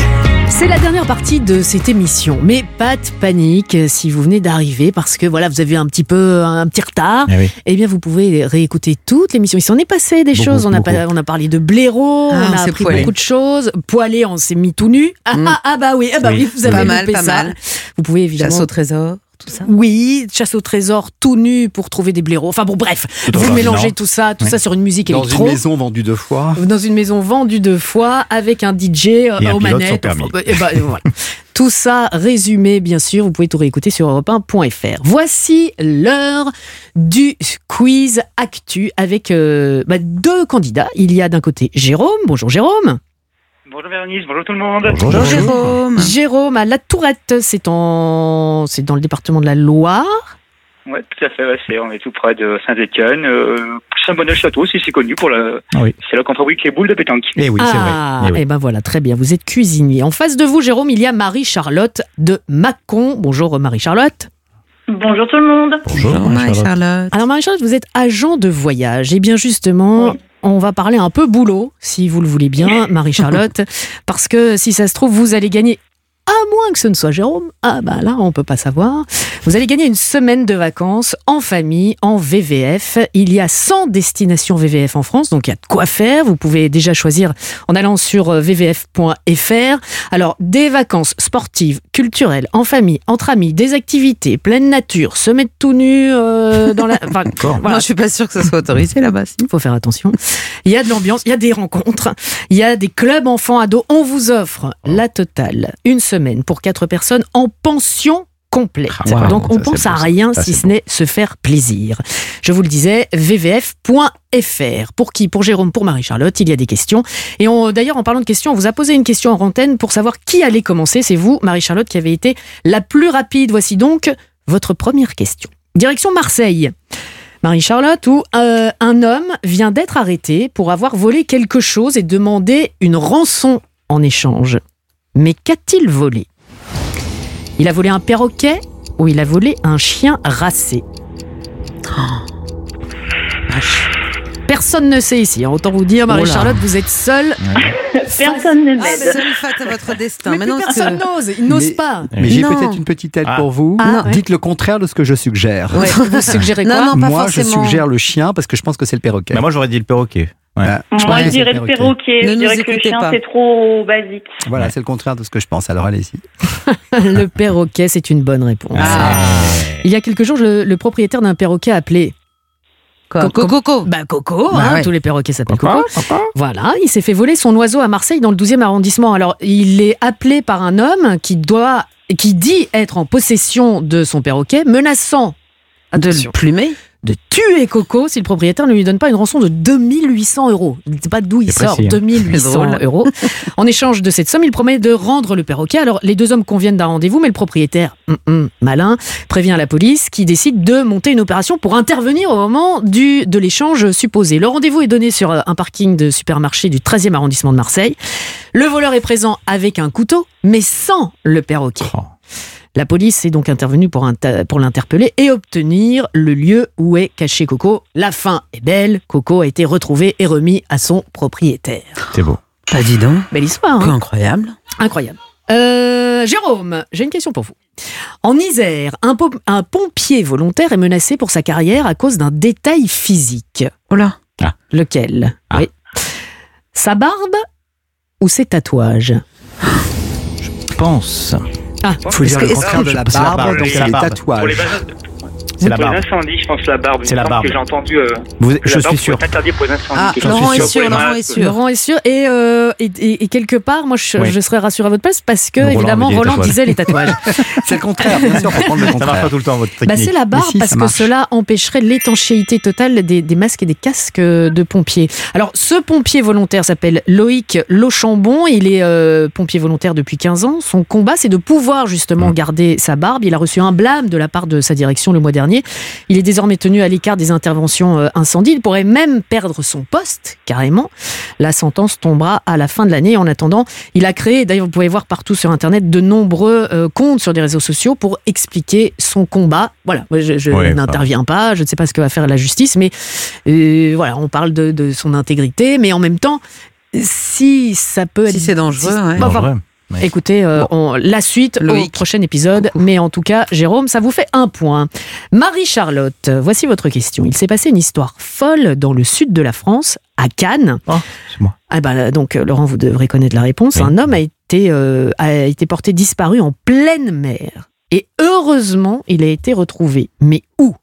C'est la dernière partie de cette émission, mais pas de panique si vous venez d'arriver parce que voilà, vous avez un petit peu un petit retard. Eh oui. Eh bien, vous pouvez réécouter toute l'émission. Il s'en est passé des Beaucoup, choses. On a, beaucoup. pas- on a parlé de blaireau, Ah, on a appris poilé. beaucoup de choses. Poilé, on s'est mis tout nu. Ah, ah, ah, bah oui, ah bah oui, Oui. vous avez Pas mal, pas ça. mal. Vous pouvez évidemment. Chasse au trésor, tout ça. Oui, chasse au trésor tout nu pour trouver des blaireaux. Enfin bon, bref, vous mélangez tout ça, tout Ouais. ça sur une musique Dans électro une maison vendue deux fois. dans une maison vendue deux fois avec un DJ euh, Et un aux pilote sans manettes. permis. Enfin, et ben, voilà. Tout ça résumé, bien sûr, vous pouvez tout réécouter sur europe1.fr. Voici l'heure du quiz actu avec euh, bah, deux candidats. Il y a d'un côté Jérôme. Bonjour Jérôme. Bonjour Bérénice, bonjour tout le monde. Bonjour Jérôme. Jérôme à La Tourette, c'est en... c'est dans le département de la Loire. Ouais, tout à fait, ouais, c'est, on est tout près de Saint-Étienne. Euh, Saint-Bonnet-Château, si c'est connu pour la. Oui. C'est là qu'on fabrique les boules de pétanque. Eh oui, c'est ah, vrai. Eh oui. et ben voilà, très bien. Vous êtes cuisinier. En face de vous, Jérôme, il y a Marie-Charlotte de Mâcon. Bonjour Marie-Charlotte. Bonjour tout le monde. Marie-Charlotte. Alors Marie-Charlotte, vous êtes agent de voyage. Et bien justement, on va parler un peu boulot, si vous le voulez bien, Marie-Charlotte. parce que si ça se trouve, vous allez gagner, à moins que ce ne soit Jérôme, ah bah là, on peut pas savoir. Vous allez gagner une semaine de vacances en famille, en VVF. Il y a 100 destinations VVF en France, donc il y a de quoi faire. Vous pouvez déjà choisir en allant sur euh, vvf.fr. Alors, des vacances sportives, culturelles, en famille, entre amis, des activités, pleine nature, se mettre tout nu euh, dans la... enfin, Non, je suis pas sûre que ça soit autorisé là-bas. Si. Il faut faire attention. Il y a de l'ambiance, il y a des rencontres, il y a des clubs enfants ados. On vous offre la totale, une semaine pour quatre personnes en pension complète. Ah, wow, Donc on pense à rien Ça, si ce n'est se faire plaisir. Je vous le disais, vvf.fr. Pour qui? Pour Jérôme, pour Marie-Charlotte, il y a des questions. Et d'ailleurs, en parlant de questions, on vous a posé une question en antenne pour savoir qui allait commencer. C'est vous, Marie-Charlotte, qui avez été la plus rapide. Voici donc votre première question. Direction Marseille. Marie-Charlotte, où euh, un homme vient d'être arrêté pour avoir volé quelque chose et demandé une rançon en échange. Mais qu'a-t-il volé? Il a volé un perroquet ou il a volé un chien racé? Personne ne sait ici. hein. Autant vous dire, Marie-Charlotte, vous êtes seule. Personne ne Ah, m'aide. seule face à votre destin. Mais Maintenant, plus que- personne n'ose. Ils n'osent Mais- pas. Mais j'ai peut-être une petite aide Ah. pour vous. Ah, ouais. Dites le contraire de ce que je suggère. Ouais, vous suggérez quoi? Non, non, pas Moi, je forcément. suggère le chien parce que je pense que c'est le perroquet. Bah, moi, j'aurais dit le perroquet. Ouais. Ah, Moi, je dirais le perroquet. Ne Je dirais que le chien, c'est trop basique. Voilà, c'est le contraire de ce que je pense. Alors allez-y. Le perroquet, c'est une bonne réponse. Ah. Il y a quelques jours, le, le propriétaire d'un perroquet appelé Quoi Co- Coco. Bah Coco, Bah hein, ouais. tous les perroquets s'appellent Coco. Voilà, il s'est fait voler son oiseau à Marseille dans le 12e arrondissement. Alors, il est appelé par un homme qui doit qui dit être en possession de son perroquet, menaçant De le plumer. De tuer Coco si le propriétaire ne lui donne pas une rançon de 2800 euros. Il ne sait pas d'où il sort précis, hein. 2800 Drôle. euros. En échange de cette somme, il promet de rendre le perroquet. Alors, les deux hommes conviennent d'un rendez-vous, mais le propriétaire, hum, hum, malin, prévient la police qui décide de monter une opération pour intervenir au moment du, de l'échange supposé. Le rendez-vous est donné sur euh, un parking de supermarché du 13e arrondissement de Marseille. Le voleur est présent avec un couteau, mais sans le perroquet. Oh. La police est donc intervenue pour, inter- pour l'interpeller et obtenir le lieu où est caché Coco. La fin est belle, Coco a été retrouvé et remis à son propriétaire. C'est beau. Bah dis donc. Belle histoire, hein incroyable. incroyable. Euh, Jérôme, j'ai une question pour vous. En Isère, un, pom- un pompier volontaire est menacé pour sa carrière à cause d'un détail physique. Oh là. Lequel? Ah. Oui. Sa barbe ou ses tatouages? Je pense. Ah, faut dire le contraire que- de la barbe, donc c'est les tatouages. C'est la Pour les barbe. incendies, je pense la barbe. C'est la barbe. que j'ai entendu. euh, Vous- que je la suis barbe sûr. pour les incendies. Ah. Laurent est Pour sûr, Laurent est sûr. Laurent est sûr. Et, euh, et, et- et quelque part, moi, je, Oui. je serais rassuré à votre place parce que, Roland évidemment, les Roland disait les tatouages. C'est le contraire, bien sûr, prendre le Ça marche pas tout le temps, votre Bah, technique. c'est la barbe si, parce que cela empêcherait l'étanchéité totale des, des masques et des casques de pompiers. Alors, ce pompier volontaire s'appelle Loïc Lochambon. Il est euh, pompier volontaire depuis 15 ans. Son combat, c'est de pouvoir Mmh. justement garder sa barbe. Il a reçu un blâme de la part de sa direction le mois dernier. Il est désormais tenu à l'écart des interventions euh, incendies. Il pourrait même perdre son poste, carrément. La sentence tombera à la fin de l'année. En attendant, il a créé, d'ailleurs, vous pouvez voir partout sur Internet, de nombreux euh, comptes sur les réseaux sociaux pour expliquer son combat. Voilà, moi, je, je n'interviens pas, je ne sais pas ce que va faire la justice, mais euh, voilà, on parle de, de son intégrité, mais en même temps, si ça peut être... Si c'est dangereux, si- ouais. Bah, enfin, Écoutez, euh, on- la suite au Loïc. prochain épisode, mais en tout cas, Jérôme, ça vous fait un point. Marie-Charlotte, voici votre question. Il s'est passé une histoire folle dans le sud de la France, à Cannes. Oh, c'est moi. Ah bah, donc, euh, Laurent, vous devrez connaître la réponse. Oui. Un homme a été, euh, a été porté disparu en pleine mer. Et heureusement, il a été retrouvé. Mais où?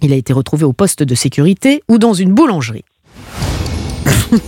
Il a été retrouvé au poste de sécurité ou dans une boulangerie.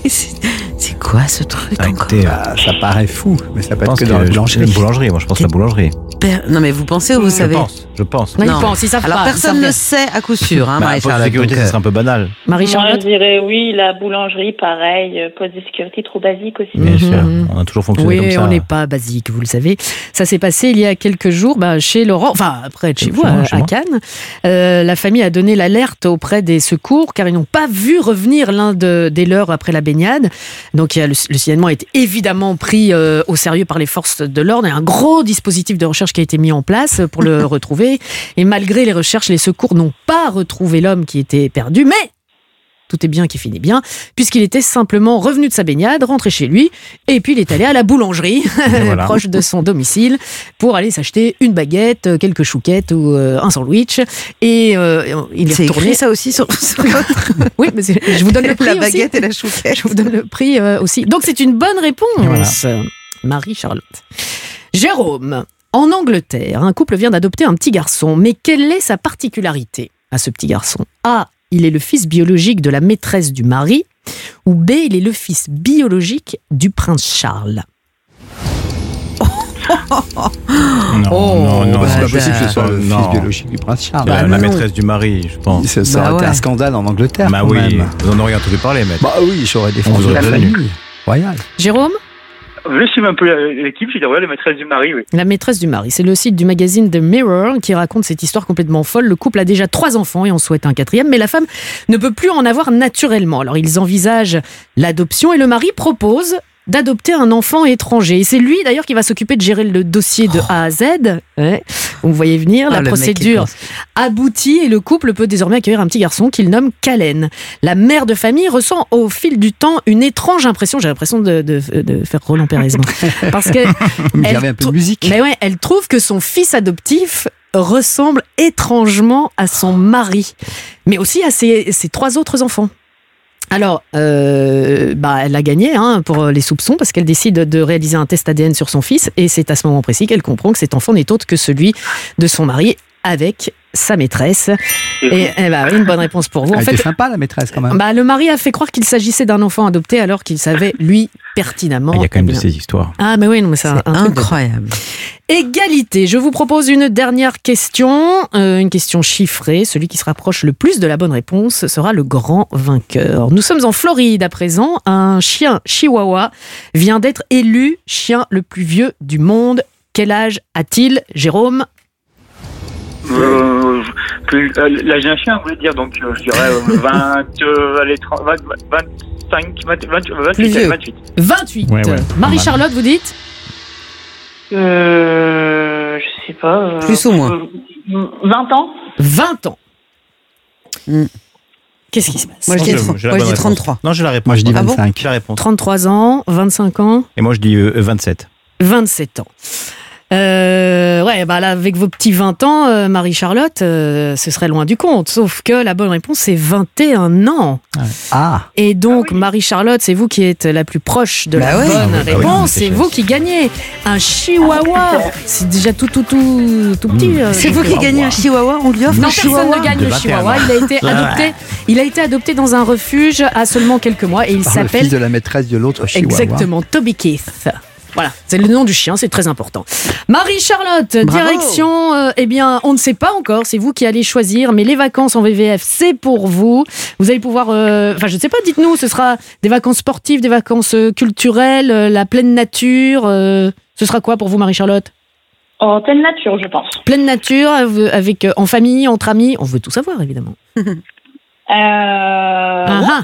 C'est quoi ce truc Ah, encore écoutez, euh, Bah, ça paraît fou, mais ça peut je être pense que que dans la je- boulangerie. une boulangerie. Moi, je pense à la boulangerie. Per- Non mais vous pensez ou vous Je savez pense. Je pense. Non, pensent, ils savent Alors pas, ils personne savent ne sait à coup sûr, hein, Bah, Marie poste de Charlotte. sécurité, ça serait un peu banal. Moi, Marie-Charlotte je dirais oui, la boulangerie, pareil, euh, poste de sécurité trop basique aussi. Bien Mhm. sûr. On a toujours fonctionné Oui, comme ça. on n'est pas basique, vous le savez. Ça s'est passé il y a quelques jours bah, chez Laurent, enfin près de chez vous, moi, à, moi. Cannes. Euh, la famille a donné l'alerte auprès des secours car ils n'ont pas vu revenir l'un de- des leurs après la baignade. Donc il y a le, le signalement a été évidemment pris euh, au sérieux par les forces de l'ordre et un gros dispositif de recherche qui a été mis en place pour le retrouver. Et malgré les recherches, les secours n'ont pas retrouvé l'homme qui était perdu, mais tout est bien qui finit bien, puisqu'il était simplement revenu de sa baignade, rentré chez lui, et puis il est allé à la boulangerie, voilà. proche de son domicile, pour aller s'acheter une baguette, euh, quelques chouquettes ou euh, un sandwich. Et euh, il est retourné. écrit ça aussi sur, sur votre- Oui, mais je vous donne le prix la aussi. baguette et la chouquette. Je vous donne le prix euh, aussi. Donc c'est une bonne réponse, Marie-Charlotte. Jérôme, en Angleterre, un couple vient d'adopter un petit garçon, mais quelle est sa particularité à ce petit garçon? A. Il est le fils biologique de la maîtresse du mari, ou B. Il est le fils biologique du prince Charles. Non, Oh, non, non. bah, C'est pas possible que ce soit le non. fils biologique du prince Charles. La, Bah, la maîtresse du mari, je pense. Ça, ça Bah aurait été ouais. un scandale en Angleterre. Bah quand oui, même. vous en auriez entendu parler, maître. Bah oui, j'aurais défendu la famille royale. Jérôme? Je suis un peu l'équipe, je dirais ouais, la maîtresse du mari, oui. La maîtresse du mari, c'est le site du magazine The Mirror qui raconte cette histoire complètement folle. Le couple a déjà trois enfants et en souhaite un quatrième, mais la femme ne peut plus en avoir naturellement. Alors ils envisagent l'adoption et le mari propose d'adopter un enfant étranger. Et c'est lui d'ailleurs qui va s'occuper de gérer le dossier de A à Z. Ouais. Vous voyez venir, Ah, la est procédure aboutit et le couple peut désormais accueillir un petit garçon qu'il nomme Kalen. La mère de famille ressent au fil du temps une étrange impression, j'ai l'impression de, de- de faire Roland Pérez, parce que elle avait un peu de musique. mais ouais, elle trouve que son fils adoptif ressemble étrangement à son mari, mais aussi à ses, ses trois autres enfants. Alors, euh, bah, elle a gagné hein, pour les soupçons parce qu'elle décide de réaliser un test ADN sur son fils et c'est à ce moment précis qu'elle comprend que cet enfant n'est autre que celui de son mari avec sa maîtresse. Et eh bah, oui, une bonne réponse pour vous. Elle En était fait, sympa, la maîtresse, quand même. bah, le mari a fait croire qu'il s'agissait d'un enfant adopté alors qu'il savait, lui, pertinemment. Ah, Il y a quand même de ces histoires. Ah, mais oui, non, mais c'est de- Incroyable. Égalité. Je vous propose une dernière question, euh, une question chiffrée. Celui qui se rapproche le plus de la bonne réponse sera le grand vainqueur. Nous sommes en Floride à présent. Un chien chihuahua vient d'être élu chien le plus vieux du monde. Quel âge a-t-il, Jérôme? Euh, plus- euh, L'âge d'un chien, vous voulez dire, donc euh, je dirais euh, 20, euh, allez, 30, 20, 25, 20, 20, 28, Plus vieux. 28. 28. Ouais, ouais, Marie-Charlotte, vous dites Euh, je sais pas. euh, Plus ou moins. euh, 20 ans 20 ans. Hmm. Qu'est-ce qui se passe Moi je dis, la moi, je dis réponse. 33. Non, j'ai la réponse. Moi, je dis Ah bon 25. La réponse. 33 ans, 25 ans, Et moi, je dis euh, 27. 27 ans. Euh, ouais, bah là, avec vos petits 20 ans, euh, Marie-Charlotte, euh, ce serait loin du compte. Sauf que la bonne réponse, c'est 21 ans. Ah. Et donc, Marie-Charlotte, c'est vous qui êtes la plus proche de Bah la ouais. bonne Ah oui, bah oui, réponse. c'est vous qui gagnez un chihuahua. C'est déjà tout, tout, tout, tout petit. euh, C'est vous qui chihuahua. gagnez un chihuahua On lui offre Non, un personne chihuahua ne gagne De le 21 chihuahua. Il a été adopté. Il a été adopté dans un refuge à seulement quelques mois et il s'appelle fils de la maîtresse de l'autre chihuahua. Exactement, Toby Keith. Voilà, c'est le nom du chien, c'est très important. Marie-Charlotte, direction, euh, eh bien, on ne sait pas encore, c'est vous qui allez choisir, mais les vacances en VVF, c'est pour vous. Vous allez pouvoir, euh, enfin, je ne sais pas, dites-nous, ce sera des vacances sportives, des vacances euh, culturelles, euh, la pleine nature. ce sera quoi pour vous, Marie-Charlotte? En pleine nature, je pense. Pleine nature, avec, en famille, entre amis, on veut tout savoir, évidemment. Euh, Ah,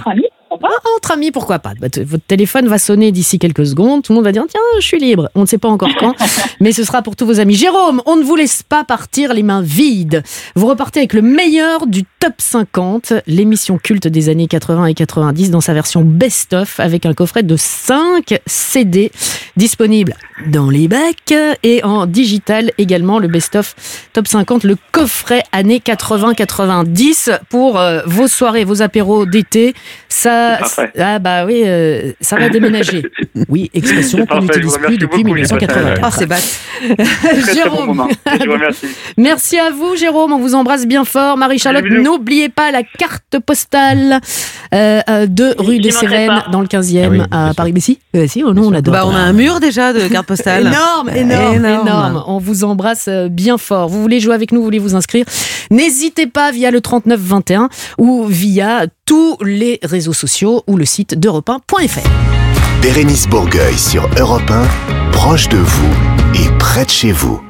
ouais, entre amis, pourquoi pas Ah, entre amis, pourquoi pas Bah, Votre téléphone va sonner d'ici quelques secondes. Tout le monde va dire Tiens, je suis libre. On ne sait pas encore quand, mais ce sera pour tous vos amis. Jérôme, on ne vous laisse pas partir les mains vides. Vous repartez avec le meilleur du top 50, l'émission culte des années 80 et 90 dans sa version best-of avec un coffret de 5 CD disponible dans les bacs et en digital également le best-of top 50, le coffret années 80-90 pour euh, vos soirées, vos apéros d'été. Ça, Parfait. ah bah oui, euh, ça va déménager. Oui, expression qu'on n'utilise plus depuis beaucoup, j'ai passé un- 1984. Oh, c'est bon Jérôme. Merci à vous, Jérôme. On vous embrasse bien fort. Marie-Charlotte, n'oubliez pas la carte postale euh, euh, de rue des pas. dans le 15e à Paris. Mais si, euh, si, oh non, on adore. Bah, on a un mur déjà de cartes postales. Énorme, énorme, énorme, On vous embrasse bien fort. Vous voulez jouer avec nous, vous voulez vous inscrire? N'hésitez pas via le 3921 ou via tous les réseaux sociaux ou le site d'europe 1.fr. Bérénice Bourgueil sur Europe 1, proche de vous et près de chez vous.